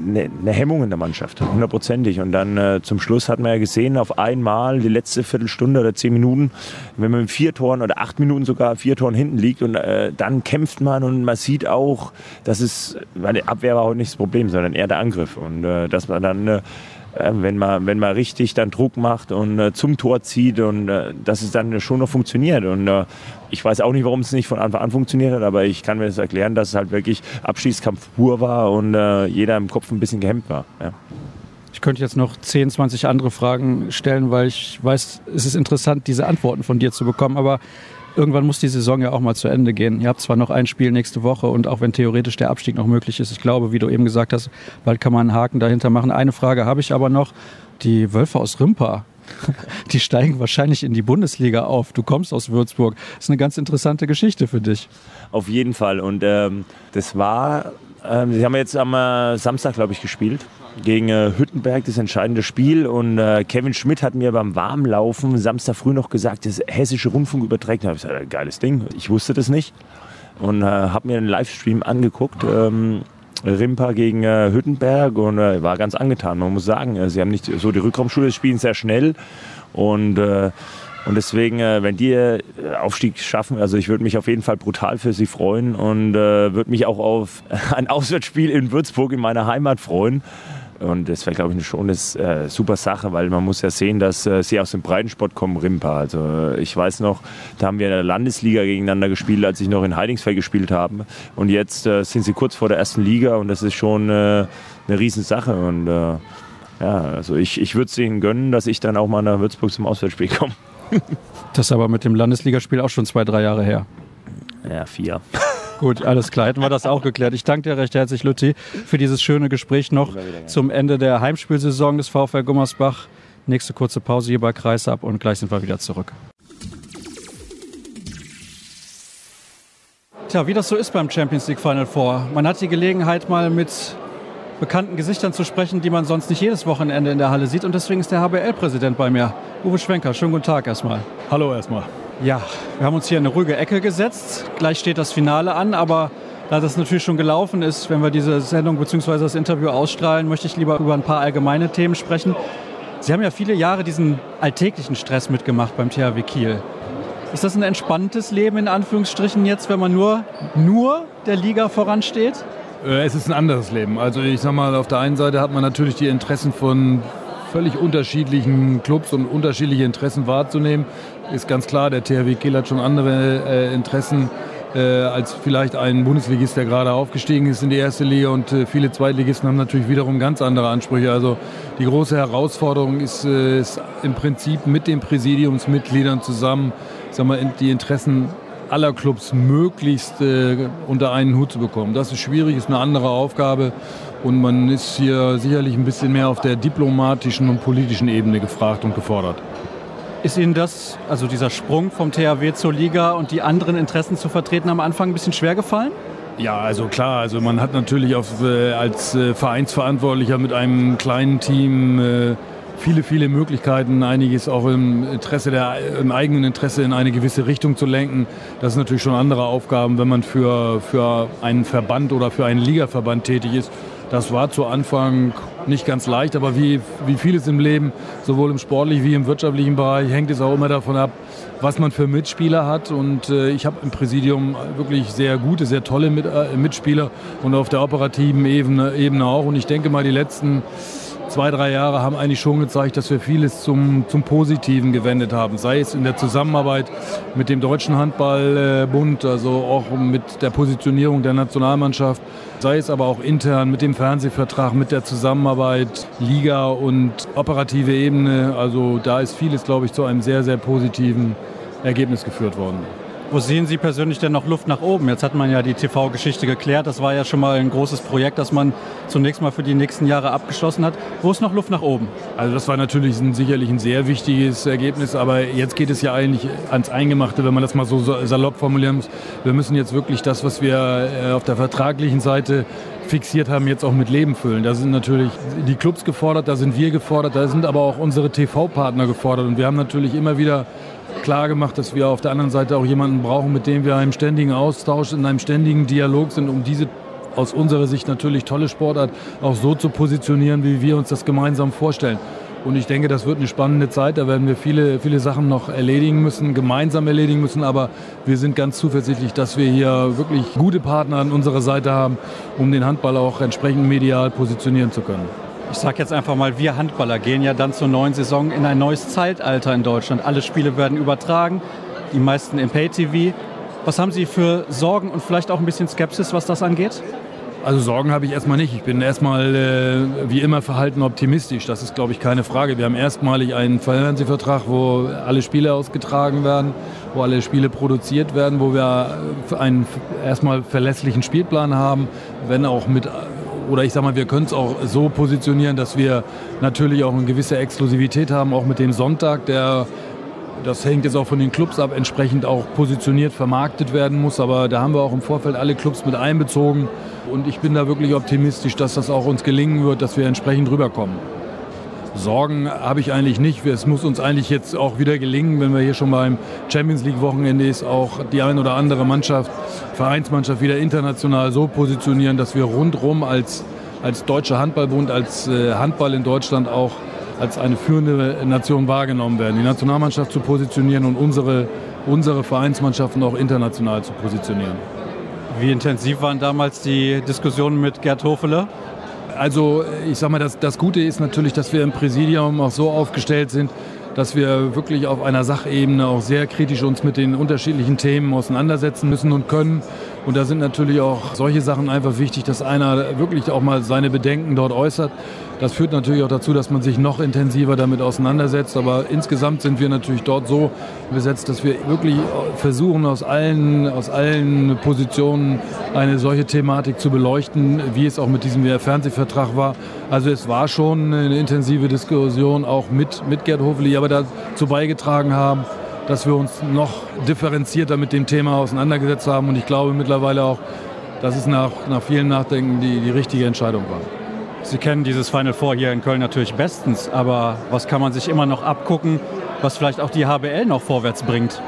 eine, eine Hemmung in der Mannschaft, hundertprozentig. Und dann äh, zum Schluss hat man ja gesehen, auf einmal die letzte Viertelstunde oder zehn Minuten, wenn man mit vier Toren oder acht Minuten sogar vier Toren hinten liegt und äh, dann kämpft man und man sieht auch, dass es, weil die Abwehr war heute nicht das Problem, sondern eher der Angriff. Und äh, dass man dann äh, wenn man, wenn man richtig dann Druck macht und äh, zum Tor zieht und äh, dass es dann schon noch funktioniert. Und äh, ich weiß auch nicht, warum es nicht von Anfang an funktioniert hat, aber ich kann mir das erklären, dass es halt wirklich Abschießkampf pur war und äh, jeder im Kopf ein bisschen gehemmt war. Ja. Ich könnte jetzt noch 10, 20 andere Fragen stellen, weil ich weiß, es ist interessant, diese Antworten von dir zu bekommen, aber irgendwann muss die Saison ja auch mal zu Ende gehen. Ihr habt zwar noch ein Spiel nächste Woche und auch wenn theoretisch der Abstieg noch möglich ist, ich glaube, wie du eben gesagt hast, bald kann man einen Haken dahinter machen. Eine Frage habe ich aber noch. Die Wölfe aus Rimpa, die steigen wahrscheinlich in die Bundesliga auf. Du kommst aus Würzburg. Das ist eine ganz interessante Geschichte für dich. Auf jeden Fall. Und ähm, das war, ähm, sie haben jetzt am äh, Samstag, glaube ich, gespielt gegen äh, Hüttenberg das entscheidende Spiel. Und äh, Kevin Schmidt hat mir beim Warmlaufen Samstag früh noch gesagt, das hessische Rundfunk überträgt. Da habe ich gesagt, äh, geiles Ding. Ich wusste das nicht. Und äh, habe mir einen Livestream angeguckt. Ähm, Rimpa gegen äh, Hüttenberg und äh, war ganz angetan. Man muss sagen, äh, sie haben nicht so die Rückraumschule, spielen sehr schnell und äh, und deswegen, äh, wenn die äh, Aufstieg schaffen, also ich würde mich auf jeden Fall brutal für sie freuen und äh, würde mich auch auf ein Auswärtsspiel in Würzburg in meiner Heimat freuen. Und das wäre, glaube ich, schon eine äh, super Sache, weil man muss ja sehen, dass äh, sie aus dem Breitensport kommen, Rimpa. Also ich weiß noch, da haben wir in der Landesliga gegeneinander gespielt, als ich noch in Heidingsfeld gespielt habe. Und jetzt sind sie kurz vor der ersten Liga und das ist schon eine Riesensache. Und ja, also ich, ich würde es ihnen gönnen, dass ich dann auch mal nach Würzburg zum Auswärtsspiel komme. das ist aber mit dem Landesligaspiel auch schon zwei, drei Jahre her. Ja, vier. Gut, alles klar. Hätten wir das auch geklärt. Ich danke dir recht herzlich, Lütti, für dieses schöne Gespräch noch zum Ende der Heimspielsaison des VfL Gummersbach. Nächste kurze Pause hier bei Kreisab und gleich sind wir wieder zurück. Tja, wie das so ist beim Champions League Final Four. Man hat die Gelegenheit, mal mit bekannten Gesichtern zu sprechen, die man sonst nicht jedes Wochenende in der Halle sieht. Und deswegen ist der HBL-Präsident bei mir. Uwe Schwenker, schönen guten Tag erstmal. Hallo erstmal. Ja, wir haben uns hier in eine ruhige Ecke gesetzt. Gleich steht das Finale an, aber da das natürlich schon gelaufen ist, wenn wir diese Sendung bzw. das Interview ausstrahlen, möchte ich lieber über ein paar allgemeine Themen sprechen. Sie haben ja viele Jahre diesen alltäglichen Stress mitgemacht beim THW Kiel. Ist das ein entspanntes Leben in Anführungsstrichen jetzt, wenn man nur, nur der Liga voransteht? Äh, es ist ein anderes Leben. Also ich sag mal, auf der einen Seite hat man natürlich die Interessen von völlig unterschiedlichen Clubs und unterschiedliche Interessen wahrzunehmen. Ist ganz klar, der THW Kiel hat schon andere äh, Interessen äh, als vielleicht ein Bundesligist, der gerade aufgestiegen ist in die erste Liga und äh, viele Zweitligisten haben natürlich wiederum ganz andere Ansprüche. Also die große Herausforderung ist, äh, ist im Prinzip mit den Präsidiumsmitgliedern zusammen, sag mal, die Interessen aller Clubs möglichst äh, unter einen Hut zu bekommen. Das ist schwierig, ist eine andere Aufgabe und man ist hier sicherlich ein bisschen mehr auf der diplomatischen und politischen Ebene gefragt und gefordert. Ist Ihnen das, also dieser Sprung vom THW zur Liga und die anderen Interessen zu vertreten, am Anfang ein bisschen schwer gefallen? Ja, also klar, also man hat natürlich auf, äh, als äh, Vereinsverantwortlicher mit einem kleinen Team äh, viele, viele Möglichkeiten, einiges auch im Interesse der, im eigenen Interesse in eine gewisse Richtung zu lenken. Das sind natürlich schon andere Aufgaben, wenn man für, für einen Verband oder für einen Ligaverband tätig ist. Das war zu Anfang nicht ganz leicht, aber wie, wie vieles im Leben, sowohl im sportlichen wie im wirtschaftlichen Bereich, hängt es auch immer davon ab, was man für Mitspieler hat. Und äh, ich habe im Präsidium wirklich sehr gute, sehr tolle Mit, äh, Mitspieler und auf der operativen Ebene, Ebene auch. Und ich denke mal, die letzten zwei, drei Jahre haben eigentlich schon gezeigt, dass wir vieles zum, zum Positiven gewendet haben. Sei es in der Zusammenarbeit mit dem Deutschen Handballbund, also auch mit der Positionierung der Nationalmannschaft, sei es aber auch intern mit dem Fernsehvertrag, mit der Zusammenarbeit, Liga und operative Ebene. Also da ist vieles, glaube ich, zu einem sehr, sehr positiven Ergebnis geführt worden. Wo sehen Sie persönlich denn noch Luft nach oben? Jetzt hat man ja die TV-Geschichte geklärt. Das war ja schon mal ein großes Projekt, das man zunächst mal für die nächsten Jahre abgeschlossen hat. Wo ist noch Luft nach oben? Also das war natürlich ein, sicherlich ein sehr wichtiges Ergebnis, aber jetzt geht es ja eigentlich ans Eingemachte, wenn man das mal so salopp formulieren muss. Wir müssen jetzt wirklich das, was wir äh, auf der vertraglichen Seite fixiert haben, jetzt auch mit Leben füllen. Da sind natürlich die Clubs gefordert, da sind wir gefordert, da sind aber auch unsere TV-Partner gefordert. Und wir haben natürlich immer wieder klar gemacht, dass wir auf der anderen Seite auch jemanden brauchen, mit dem wir in einem ständigen Austausch, in einem ständigen Dialog sind, um diese aus unserer Sicht natürlich tolle Sportart auch so zu positionieren, wie wir uns das gemeinsam vorstellen. Und ich denke, das wird eine spannende Zeit. Da werden wir viele, viele Sachen noch erledigen müssen, gemeinsam erledigen müssen. Aber wir sind ganz zuversichtlich, dass wir hier wirklich gute Partner an unserer Seite haben, um den Handball auch entsprechend medial positionieren zu können ich sage jetzt einfach mal, wir Handballer gehen ja dann zur neuen Saison in ein neues Zeitalter in Deutschland. Alle Spiele werden übertragen, die meisten im Pay-TV. Was haben Sie für Sorgen und vielleicht auch ein bisschen Skepsis, was das angeht? Also Sorgen habe ich erstmal nicht. Ich bin erstmal äh, wie immer verhalten optimistisch. Das ist, glaube ich, keine Frage. Wir haben erstmalig einen Fernsehvertrag, wo alle Spiele ausgetragen werden, wo alle Spiele produziert werden, wo wir einen erstmal verlässlichen Spielplan haben, wenn auch mit oder ich sage mal, wir können es auch so positionieren, dass wir natürlich auch eine gewisse Exklusivität haben, auch mit dem Sonntag, der das hängt jetzt auch von den Clubs ab, entsprechend auch positioniert, vermarktet werden muss. Aber da haben wir auch im Vorfeld alle Clubs mit einbezogen. Und ich bin da wirklich optimistisch, dass das auch uns gelingen wird, dass wir entsprechend rüberkommen. Sorgen habe ich eigentlich nicht. Es muss uns eigentlich jetzt auch wieder gelingen, wenn wir hier schon beim Champions League Wochenende ist, auch die ein oder andere Mannschaft, Vereinsmannschaft wieder international so positionieren, dass wir rundherum als, als Deutscher Handballbund, als äh, Handball in Deutschland auch als eine führende Nation wahrgenommen werden. Die Nationalmannschaft zu positionieren und unsere, unsere Vereinsmannschaften auch international zu positionieren. Wie intensiv waren damals die Diskussionen mit Gerd Hofele? Also ich sage mal, das, das Gute ist natürlich, dass wir im Präsidium auch so aufgestellt sind, dass wir wirklich auf einer Sachebene auch sehr kritisch uns mit den unterschiedlichen Themen auseinandersetzen müssen und können. Und da sind natürlich auch solche Sachen einfach wichtig, dass einer wirklich auch mal seine Bedenken dort äußert. Das führt natürlich auch dazu, dass man sich noch intensiver damit auseinandersetzt. Aber insgesamt sind wir natürlich dort so besetzt, dass wir wirklich versuchen, aus allen, aus allen Positionen eine solche Thematik zu beleuchten, wie es auch mit diesem Fernsehvertrag war. Also es war schon eine intensive Diskussion auch mit, mit Gerd Hofeli, aber dazu beigetragen haben, dass wir uns noch differenzierter mit dem Thema auseinandergesetzt haben. Und ich glaube mittlerweile auch, dass es nach, nach vielen Nachdenken die, die richtige Entscheidung war. Sie kennen dieses Final Four hier in Köln natürlich bestens, aber was kann man sich immer noch abgucken, was vielleicht auch die HBL noch vorwärts bringt?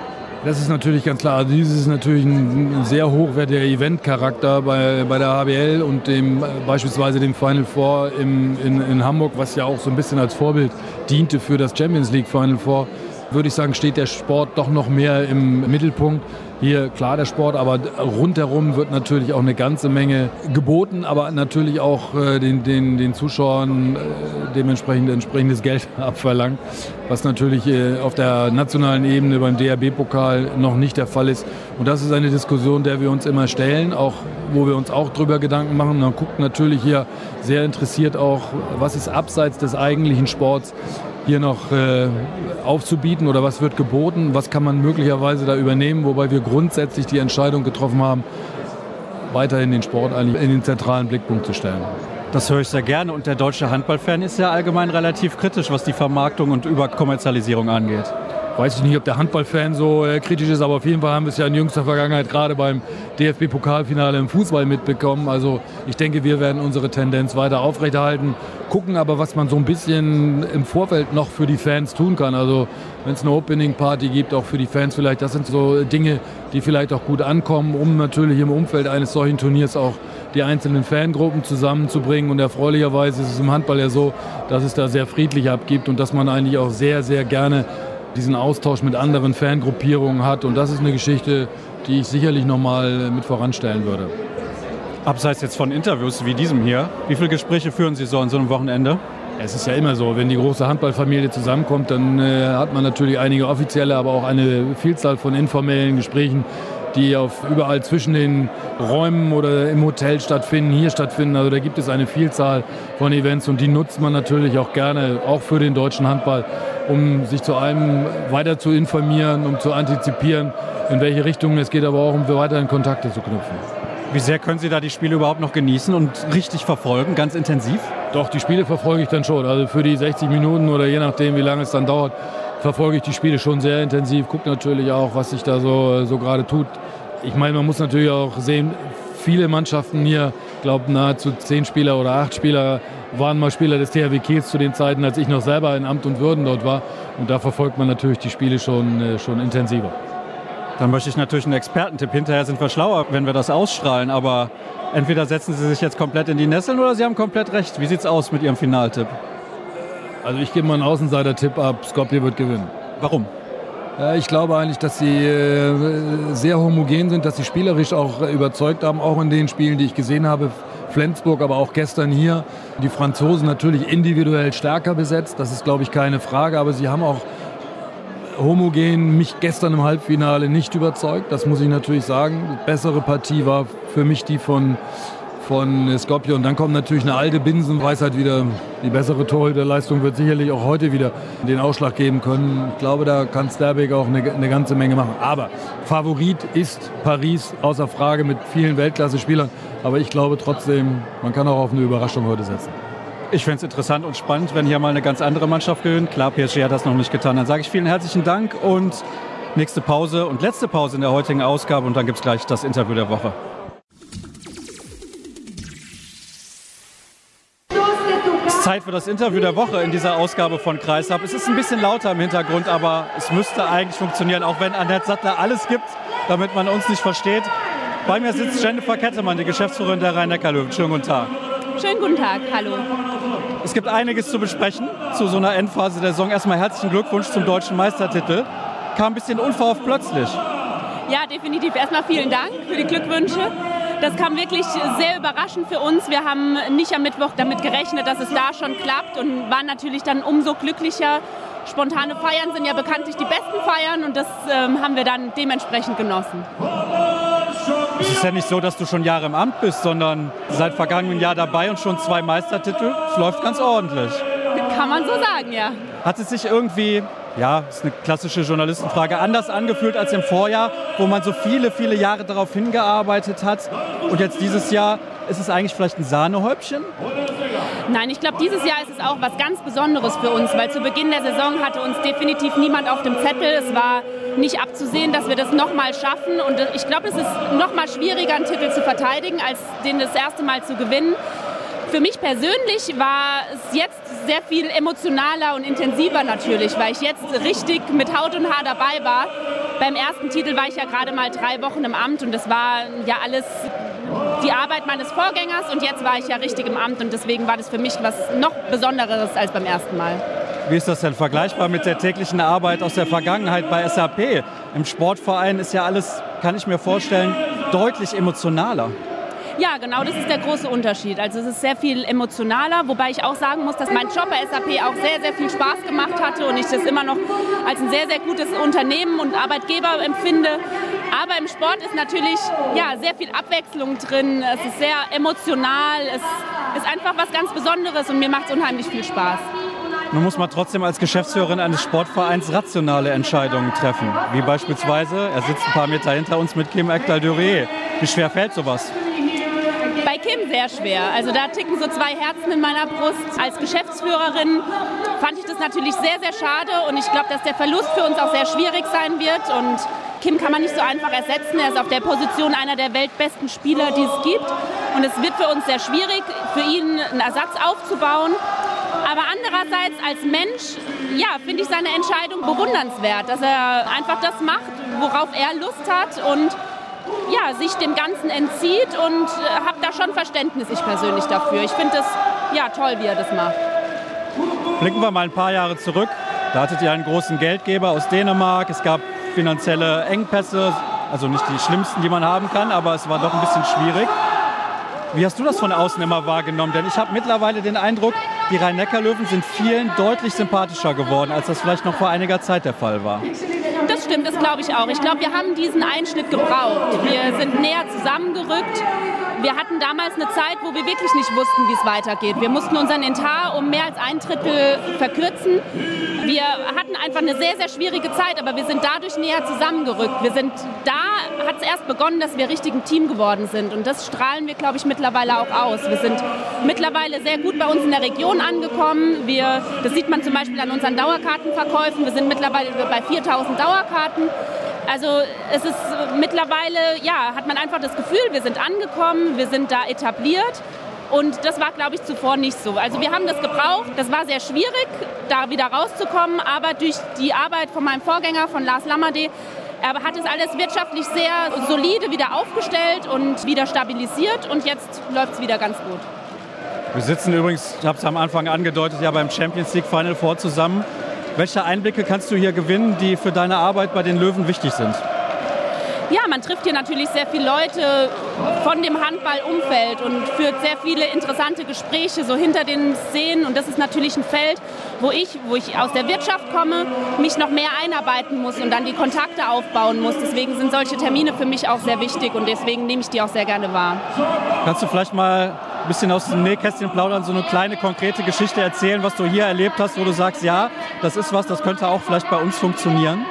Das ist natürlich ganz klar. Also dieses ist natürlich ein sehr hochwertiger Eventcharakter bei, bei der HBL und dem, beispielsweise dem Final Four im, in, in Hamburg, was ja auch so ein bisschen als Vorbild diente für das Champions League Final Four würde ich sagen, steht der Sport doch noch mehr im Mittelpunkt. Hier klar der Sport, aber rundherum wird natürlich auch eine ganze Menge geboten, aber natürlich auch äh, den, den, den Zuschauern äh, dementsprechend entsprechendes Geld abverlangt, was natürlich äh, auf der nationalen Ebene beim DRB-Pokal noch nicht der Fall ist. Und das ist eine Diskussion, der wir uns immer stellen, auch wo wir uns auch drüber Gedanken machen. Man guckt natürlich hier sehr interessiert auch, was ist abseits des eigentlichen Sports hier noch äh, aufzubieten oder was wird geboten, was kann man möglicherweise da übernehmen, wobei wir grundsätzlich die Entscheidung getroffen haben, weiterhin den Sport eigentlich in den zentralen Blickpunkt zu stellen. Das höre ich sehr gerne. Und der deutsche Handballfan ist ja allgemein relativ kritisch, was die Vermarktung und Überkommerzialisierung angeht weiß ich nicht, ob der Handballfan so äh, kritisch ist, aber auf jeden Fall haben wir es ja in jüngster Vergangenheit gerade beim DFB-Pokalfinale im Fußball mitbekommen. Also ich denke, wir werden unsere Tendenz weiter aufrechterhalten, gucken aber, was man so ein bisschen im Vorfeld noch für die Fans tun kann. Also wenn es eine Opening-Party gibt, auch für die Fans vielleicht, das sind so Dinge, die vielleicht auch gut ankommen, um natürlich im Umfeld eines solchen Turniers auch die einzelnen Fangruppen zusammenzubringen. Und erfreulicherweise ist es im Handball ja so, dass es da sehr friedlich abgibt und dass man eigentlich auch sehr, sehr gerne diesen Austausch mit anderen Fangruppierungen hat. Und das ist eine Geschichte, die ich sicherlich nochmal mit voranstellen würde. Abseits jetzt von Interviews wie diesem hier, wie viele Gespräche führen Sie so an so einem Wochenende? Es ist ja immer so, wenn die große Handballfamilie zusammenkommt, dann äh, hat man natürlich einige offizielle, aber auch eine Vielzahl von informellen Gesprächen, die auf überall zwischen den Räumen oder im Hotel stattfinden, hier stattfinden. Also da gibt es eine Vielzahl von Events und die nutzt man natürlich auch gerne, auch für den deutschen Handball, um sich zu einem weiter zu informieren, um zu antizipieren, in welche Richtung es geht, aber auch um weiterhin Kontakte zu knüpfen. Wie sehr können Sie da die Spiele überhaupt noch genießen und richtig verfolgen, ganz intensiv? Doch, die Spiele verfolge ich dann schon. Also für die 60 Minuten oder je nachdem, wie lange es dann dauert, verfolge ich die Spiele schon sehr intensiv. Gucke natürlich auch, was sich da so, so gerade tut. Ich meine, man muss natürlich auch sehen, viele Mannschaften hier, ich glaube nahezu zehn Spieler oder acht Spieler waren mal Spieler des THW Kiels zu den Zeiten, als ich noch selber in Amt und Würden dort war. Und da verfolgt man natürlich die Spiele schon, äh, schon intensiver. Dann möchte ich natürlich einen Expertentipp. Hinterher sind wir schlauer, wenn wir das ausstrahlen. Aber entweder setzen Sie sich jetzt komplett in die Nesseln oder Sie haben komplett recht. Wie sieht es aus mit Ihrem Finaltipp? Also ich gebe mal einen Außenseiter-Tipp ab. Skopje wird gewinnen. Warum? Ich glaube eigentlich, dass sie äh, sehr homogen sind, dass sie spielerisch auch überzeugt haben, auch in den Spielen, die ich gesehen habe. Flensburg, aber auch gestern hier. Die Franzosen natürlich individuell stärker besetzt, das ist, glaube ich, keine Frage. Aber sie haben auch homogen mich gestern im Halbfinale nicht überzeugt. Das muss ich natürlich sagen. Die bessere Partie war für mich die von, von Skopje. Und dann kommt natürlich eine alte Binsen, weiß halt wieder, die bessere Torhüterleistung wird sicherlich auch heute wieder den Ausschlag geben können. Ich glaube, da kann Sterbeck auch eine, eine ganze Menge machen. Aber Favorit ist Paris, außer Frage mit vielen Weltklasse-Spielern. Aber ich glaube trotzdem, man kann auch auf eine Überraschung heute setzen. Ich fände es interessant und spannend, wenn hier mal eine ganz andere Mannschaft gewinnt. Klar, PSG hat das noch nicht getan. Dann sage ich vielen herzlichen Dank und nächste Pause und letzte Pause in der heutigen Ausgabe und dann gibt es gleich das Interview der Woche. Es ist Zeit für das Interview der Woche in dieser Ausgabe von Kreishab. Es ist ein bisschen lauter im Hintergrund, aber es müsste eigentlich funktionieren, auch wenn Annette Sattler alles gibt, damit man uns nicht versteht. Bei mir sitzt Jennifer Kettemann, die Geschäftsführerin der Rhein-Neckar-Löwen. Schönen guten Tag. Schönen guten Tag, hallo. Es gibt einiges zu besprechen zu so einer Endphase der Saison. Erstmal herzlichen Glückwunsch zum deutschen Meistertitel. Kam ein bisschen unverhofft plötzlich. Ja, definitiv. Erstmal vielen Dank für die Glückwünsche. Das kam wirklich sehr überraschend für uns. Wir haben nicht am Mittwoch damit gerechnet, dass es da schon klappt und waren natürlich dann umso glücklicher. Spontane Feiern sind ja bekanntlich die besten Feiern und das ähm, haben wir dann dementsprechend genossen. Es ist ja nicht so, dass du schon Jahre im Amt bist, sondern seit vergangenem Jahr dabei und schon zwei Meistertitel. Es läuft ganz ordentlich. Kann man so sagen, ja. Hat es sich irgendwie, ja, ist eine klassische Journalistenfrage, anders angefühlt als im Vorjahr, wo man so viele, viele Jahre darauf hingearbeitet hat und jetzt dieses Jahr ist es eigentlich vielleicht ein Sahnehäubchen? Nein, ich glaube, dieses Jahr ist es auch was ganz Besonderes für uns, weil zu Beginn der Saison hatte uns definitiv niemand auf dem Zettel. Es war nicht abzusehen, dass wir das nochmal schaffen. Und ich glaube, es ist nochmal schwieriger, einen Titel zu verteidigen, als den das erste Mal zu gewinnen. Für mich persönlich war es jetzt sehr viel emotionaler und intensiver natürlich, weil ich jetzt richtig mit Haut und Haar dabei war. Beim ersten Titel war ich ja gerade mal drei Wochen im Amt und das war ja alles die Arbeit meines Vorgängers und jetzt war ich ja richtig im Amt und deswegen war das für mich was noch Besonderes als beim ersten Mal. Wie ist das denn vergleichbar mit der täglichen Arbeit aus der Vergangenheit bei SAP? Im Sportverein ist ja alles, kann ich mir vorstellen, deutlich emotionaler. Ja, genau, das ist der große Unterschied. Also es ist sehr viel emotionaler, wobei ich auch sagen muss, dass mein Job bei SAP auch sehr, sehr viel Spaß gemacht hatte und ich das immer noch als ein sehr, sehr gutes Unternehmen und Arbeitgeber empfinde. Aber im Sport ist natürlich ja, sehr viel Abwechslung drin. Es ist sehr emotional. Es ist einfach was ganz Besonderes und mir macht es unheimlich viel Spaß. Nun muss man trotzdem als Geschäftsführerin eines Sportvereins rationale Entscheidungen treffen. Wie beispielsweise, er sitzt ein paar Meter hinter uns mit Kim Ekdal-Durier. Wie schwer fällt sowas? Bei Kim sehr schwer. Also da ticken so zwei Herzen in meiner Brust. Als Geschäftsführerin fand ich das natürlich sehr, sehr schade und ich glaube, dass der Verlust für uns auch sehr schwierig sein wird. Und Kim kann man nicht so einfach ersetzen. Er ist auf der Position einer der weltbesten Spieler, die es gibt. Und es wird für uns sehr schwierig, für ihn einen Ersatz aufzubauen. Aber andererseits als Mensch, ja, finde ich seine Entscheidung bewundernswert, dass er einfach das macht, worauf er Lust hat und ja, sich dem Ganzen entzieht und äh, habe da schon Verständnis, ich persönlich dafür. Ich finde es ja, toll, wie er das macht. Blicken wir mal ein paar Jahre zurück. Da hattet ihr einen großen Geldgeber aus Dänemark. Es gab finanzielle Engpässe, also nicht die schlimmsten, die man haben kann, aber es war doch ein bisschen schwierig. Wie hast du das von außen immer wahrgenommen? Denn ich habe mittlerweile den Eindruck, die Rhein-Neckar-Löwen sind vielen deutlich sympathischer geworden, als das vielleicht noch vor einiger Zeit der Fall war. Das stimmt, das glaube ich auch. Ich glaube, wir haben diesen Einschnitt gebraucht. Wir sind näher zusammengerückt. Wir hatten damals eine Zeit, wo wir wirklich nicht wussten, wie es weitergeht. Wir mussten unseren Intar um mehr als ein Drittel verkürzen. Wir hatten einfach eine sehr, sehr schwierige Zeit, aber wir sind dadurch näher zusammengerückt. Wir sind da, hat es erst begonnen, dass wir richtig ein Team geworden sind. Und das strahlen wir, glaube ich, mittlerweile auch aus. Wir sind mittlerweile sehr gut bei uns in der Region angekommen. Wir, das sieht man zum Beispiel an unseren Dauerkartenverkäufen. Wir sind mittlerweile bei 4000 Dauerkarten. Also es ist mittlerweile, ja, hat man einfach das Gefühl, wir sind angekommen, wir sind da etabliert. Und das war, glaube ich, zuvor nicht so. Also wir haben das gebraucht. Das war sehr schwierig, da wieder rauszukommen. Aber durch die Arbeit von meinem Vorgänger, von Lars Lammerde, er hat es alles wirtschaftlich sehr solide wieder aufgestellt und wieder stabilisiert. Und jetzt läuft es wieder ganz gut. Wir sitzen übrigens, ich habe es am Anfang angedeutet, ja beim Champions League Final Four zusammen. Welche Einblicke kannst du hier gewinnen, die für deine Arbeit bei den Löwen wichtig sind? Ja, man trifft hier natürlich sehr viele Leute von dem Handballumfeld und führt sehr viele interessante Gespräche so hinter den Szenen. Und das ist natürlich ein Feld, wo ich, wo ich aus der Wirtschaft komme, mich noch mehr einarbeiten muss und dann die Kontakte aufbauen muss. Deswegen sind solche Termine für mich auch sehr wichtig und deswegen nehme ich die auch sehr gerne wahr. Kannst du vielleicht mal ein bisschen aus dem Nähkästchen plaudern, so eine kleine konkrete Geschichte erzählen, was du hier erlebt hast, wo du sagst, ja, das ist was, das könnte auch vielleicht bei uns funktionieren?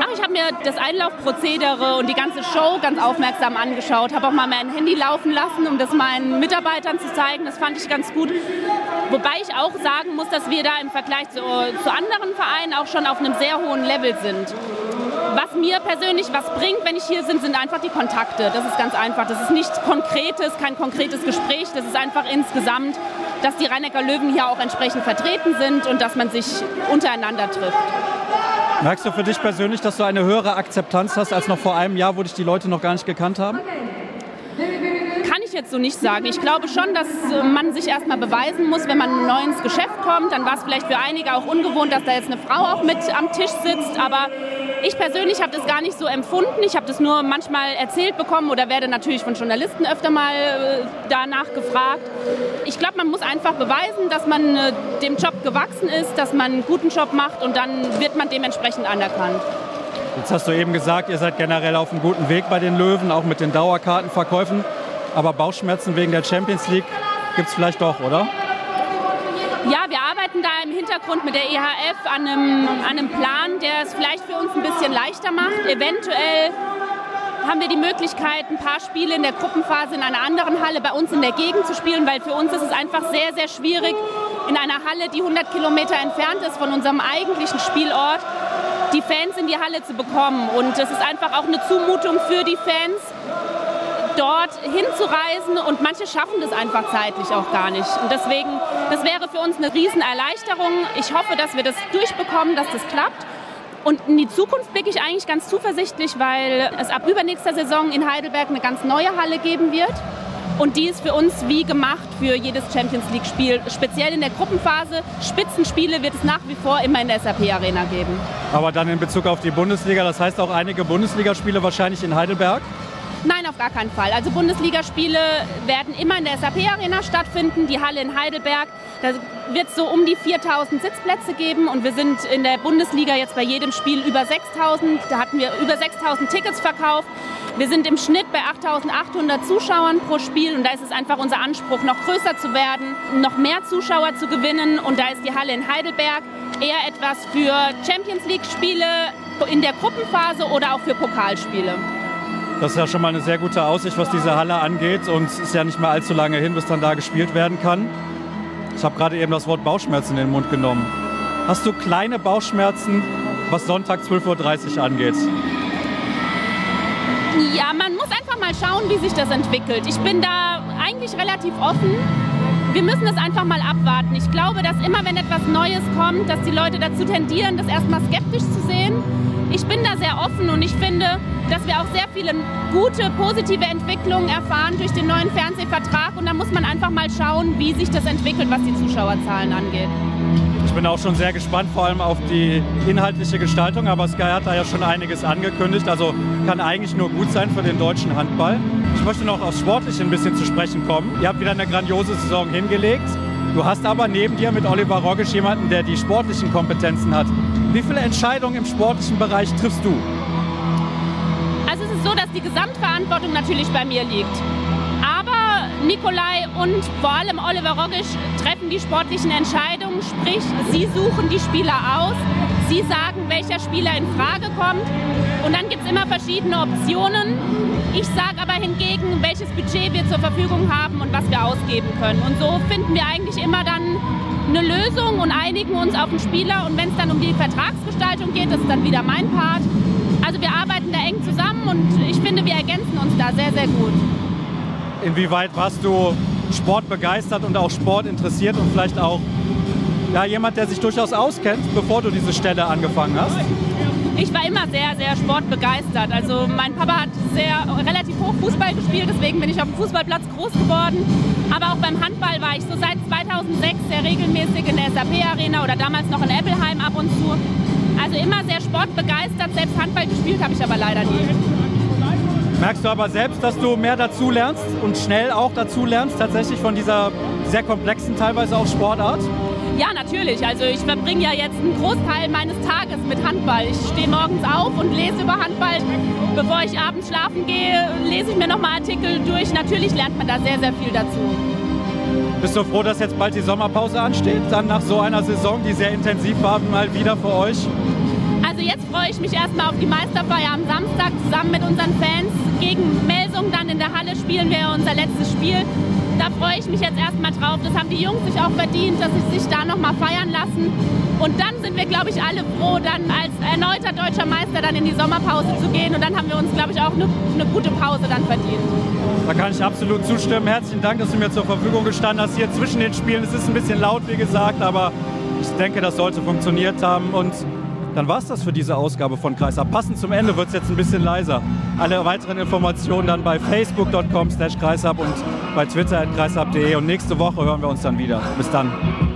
Ach, habe mir das Einlaufprozedere und die ganze Show ganz aufmerksam angeschaut. Habe auch mal mein Handy laufen lassen, um das meinen Mitarbeitern zu zeigen. Das fand ich ganz gut. Wobei ich auch sagen muss, dass wir da im Vergleich zu, zu anderen Vereinen auch schon auf einem sehr hohen Level sind. Was mir persönlich was bringt, wenn ich hier bin, sind einfach die Kontakte. Das ist ganz einfach. Das ist nichts Konkretes, kein konkretes Gespräch. Das ist einfach insgesamt, dass die Rheinecker Löwen hier auch entsprechend vertreten sind und dass man sich untereinander trifft. Merkst du für dich persönlich, dass du eine höhere Akzeptanz hast als noch vor einem Jahr, wo dich die Leute noch gar nicht gekannt haben? Kann ich jetzt so nicht sagen. Ich glaube schon, dass man sich erstmal beweisen muss, wenn man neu ins Geschäft kommt. Dann war es vielleicht für einige auch ungewohnt, dass da jetzt eine Frau auch mit am Tisch sitzt. Aber ich persönlich habe das gar nicht so empfunden. Ich habe das nur manchmal erzählt bekommen oder werde natürlich von Journalisten öfter mal äh, danach gefragt. Ich glaube, man muss einfach beweisen, dass man äh, dem Job gewachsen ist, dass man einen guten Job macht und dann wird man dementsprechend anerkannt. Jetzt hast du eben gesagt, ihr seid generell auf einem guten Weg bei den Löwen, auch mit den Dauerkartenverkäufen. Aber Bauchschmerzen wegen der Champions League gibt es vielleicht doch, oder? Ja, wir arbeiten da im Hintergrund mit der EHF an einem, an einem Plan, der es vielleicht für uns ein bisschen leichter macht. Eventuell haben wir die Möglichkeit, ein paar Spiele in der Gruppenphase in einer anderen Halle bei uns in der Gegend zu spielen, weil für uns ist es einfach sehr, sehr schwierig, in einer Halle, die 100 Kilometer entfernt ist von unserem eigentlichen Spielort, die Fans in die Halle zu bekommen. Und es ist einfach auch eine Zumutung für die Fans, dort hinzureisen und manche schaffen das einfach zeitlich auch gar nicht. Und deswegen, das wäre für uns eine Riesenerleichterung. Ich hoffe, dass wir das durchbekommen, dass das klappt. Und in die Zukunft blicke ich eigentlich ganz zuversichtlich, weil es ab übernächster Saison in Heidelberg eine ganz neue Halle geben wird. Und die ist für uns wie gemacht für jedes Champions League-Spiel. Speziell in der Gruppenphase. Spitzenspiele wird es nach wie vor immer in der SAP-Arena geben. Aber dann in Bezug auf die Bundesliga, das heißt auch einige Bundesligaspiele wahrscheinlich in Heidelberg? Nein, auf gar keinen Fall. Also Bundesligaspiele werden immer in der SAP-Arena stattfinden. Die Halle in Heidelberg, da wird es so um die 4000 Sitzplätze geben und wir sind in der Bundesliga jetzt bei jedem Spiel über 6000. Da hatten wir über 6000 Tickets verkauft. Wir sind im Schnitt bei 8800 Zuschauern pro Spiel und da ist es einfach unser Anspruch, noch größer zu werden, noch mehr Zuschauer zu gewinnen und da ist die Halle in Heidelberg eher etwas für Champions League-Spiele in der Gruppenphase oder auch für Pokalspiele. Das ist ja schon mal eine sehr gute Aussicht, was diese Halle angeht. Und es ist ja nicht mehr allzu lange hin, bis dann da gespielt werden kann. Ich habe gerade eben das Wort Bauchschmerzen in den Mund genommen. Hast du kleine Bauchschmerzen, was Sonntag 12.30 Uhr angeht? Ja, man muss einfach mal schauen, wie sich das entwickelt. Ich bin da eigentlich relativ offen. Wir müssen es einfach mal abwarten. Ich glaube, dass immer, wenn etwas Neues kommt, dass die Leute dazu tendieren, das erstmal skeptisch zu sehen. Ich bin da sehr offen und ich finde, dass wir auch sehr viele gute, positive Entwicklungen erfahren durch den neuen Fernsehvertrag. Und da muss man einfach mal schauen, wie sich das entwickelt, was die Zuschauerzahlen angeht. Ich bin auch schon sehr gespannt, vor allem auf die inhaltliche Gestaltung. Aber Sky hat da ja schon einiges angekündigt. Also kann eigentlich nur gut sein für den deutschen Handball. Ich möchte noch aufs Sportliche ein bisschen zu sprechen kommen. Ihr habt wieder eine grandiose Saison hingelegt. Du hast aber neben dir mit Oliver Rogisch jemanden, der die sportlichen Kompetenzen hat. Wie viele Entscheidungen im sportlichen Bereich triffst du? Also es ist so, dass die Gesamtverantwortung natürlich bei mir liegt. Aber Nikolai und vor allem Oliver Rogisch treffen die sportlichen Entscheidungen, sprich, sie suchen die Spieler aus, sie sagen, welcher Spieler in Frage kommt. Und dann gibt es immer verschiedene Optionen. Ich sage aber hingegen, welches Budget wir zur Verfügung haben und was wir ausgeben können. Und so finden wir eigentlich immer dann eine Lösung und einigen uns auf den Spieler. Und wenn es dann um die Vertragsgestaltung geht, das ist dann wieder mein Part. Also wir arbeiten da eng zusammen und ich finde, wir ergänzen uns da sehr, sehr gut. Inwieweit warst du sportbegeistert und auch Sport interessiert und vielleicht auch ja, jemand, der sich durchaus auskennt, bevor du diese Stelle angefangen hast? Ich war immer sehr, sehr sportbegeistert. Also mein Papa hat sehr relativ hoch Fußball gespielt, deswegen bin ich auf dem Fußballplatz groß geworden. Aber auch beim Handball war ich so seit 2006 sehr regelmäßig in der SAP-Arena oder damals noch in Eppelheim ab und zu. Also immer sehr sportbegeistert. Selbst Handball gespielt habe ich aber leider nie. Merkst du aber selbst, dass du mehr dazu lernst und schnell auch dazu lernst, tatsächlich von dieser sehr komplexen, teilweise auch Sportart? Ja, natürlich. Also ich verbringe ja jetzt einen Großteil meines Tages mit Handball. Ich stehe morgens auf und lese über Handball. Bevor ich abends schlafen gehe, lese ich mir nochmal Artikel durch. Natürlich lernt man da sehr, sehr viel dazu. Bist du froh, dass jetzt bald die Sommerpause ansteht? Dann nach so einer Saison, die sehr intensiv war, mal wieder für euch? Also jetzt freue ich mich erstmal auf die Meisterfeier am Samstag zusammen mit unseren Fans. Gegen Melsung dann in der Halle spielen wir unser letztes Spiel. Da freue ich mich jetzt erstmal drauf. Das haben die Jungs sich auch verdient, dass sie sich da nochmal feiern lassen. Und dann sind wir, glaube ich, alle froh, dann als erneuter deutscher Meister dann in die Sommerpause zu gehen. Und dann haben wir uns, glaube ich, auch eine, eine gute Pause dann verdient. Da kann ich absolut zustimmen. Herzlichen Dank, dass du mir zur Verfügung gestanden hast hier zwischen den Spielen. Es ist ein bisschen laut, wie gesagt, aber ich denke, das sollte funktioniert haben. Und dann war es das für diese Ausgabe von Kreisab. Passend zum Ende wird es jetzt ein bisschen leiser. Alle weiteren Informationen dann bei facebook.com slash kreisab und bei twitter.kreisab.de. Und nächste Woche hören wir uns dann wieder. Bis dann.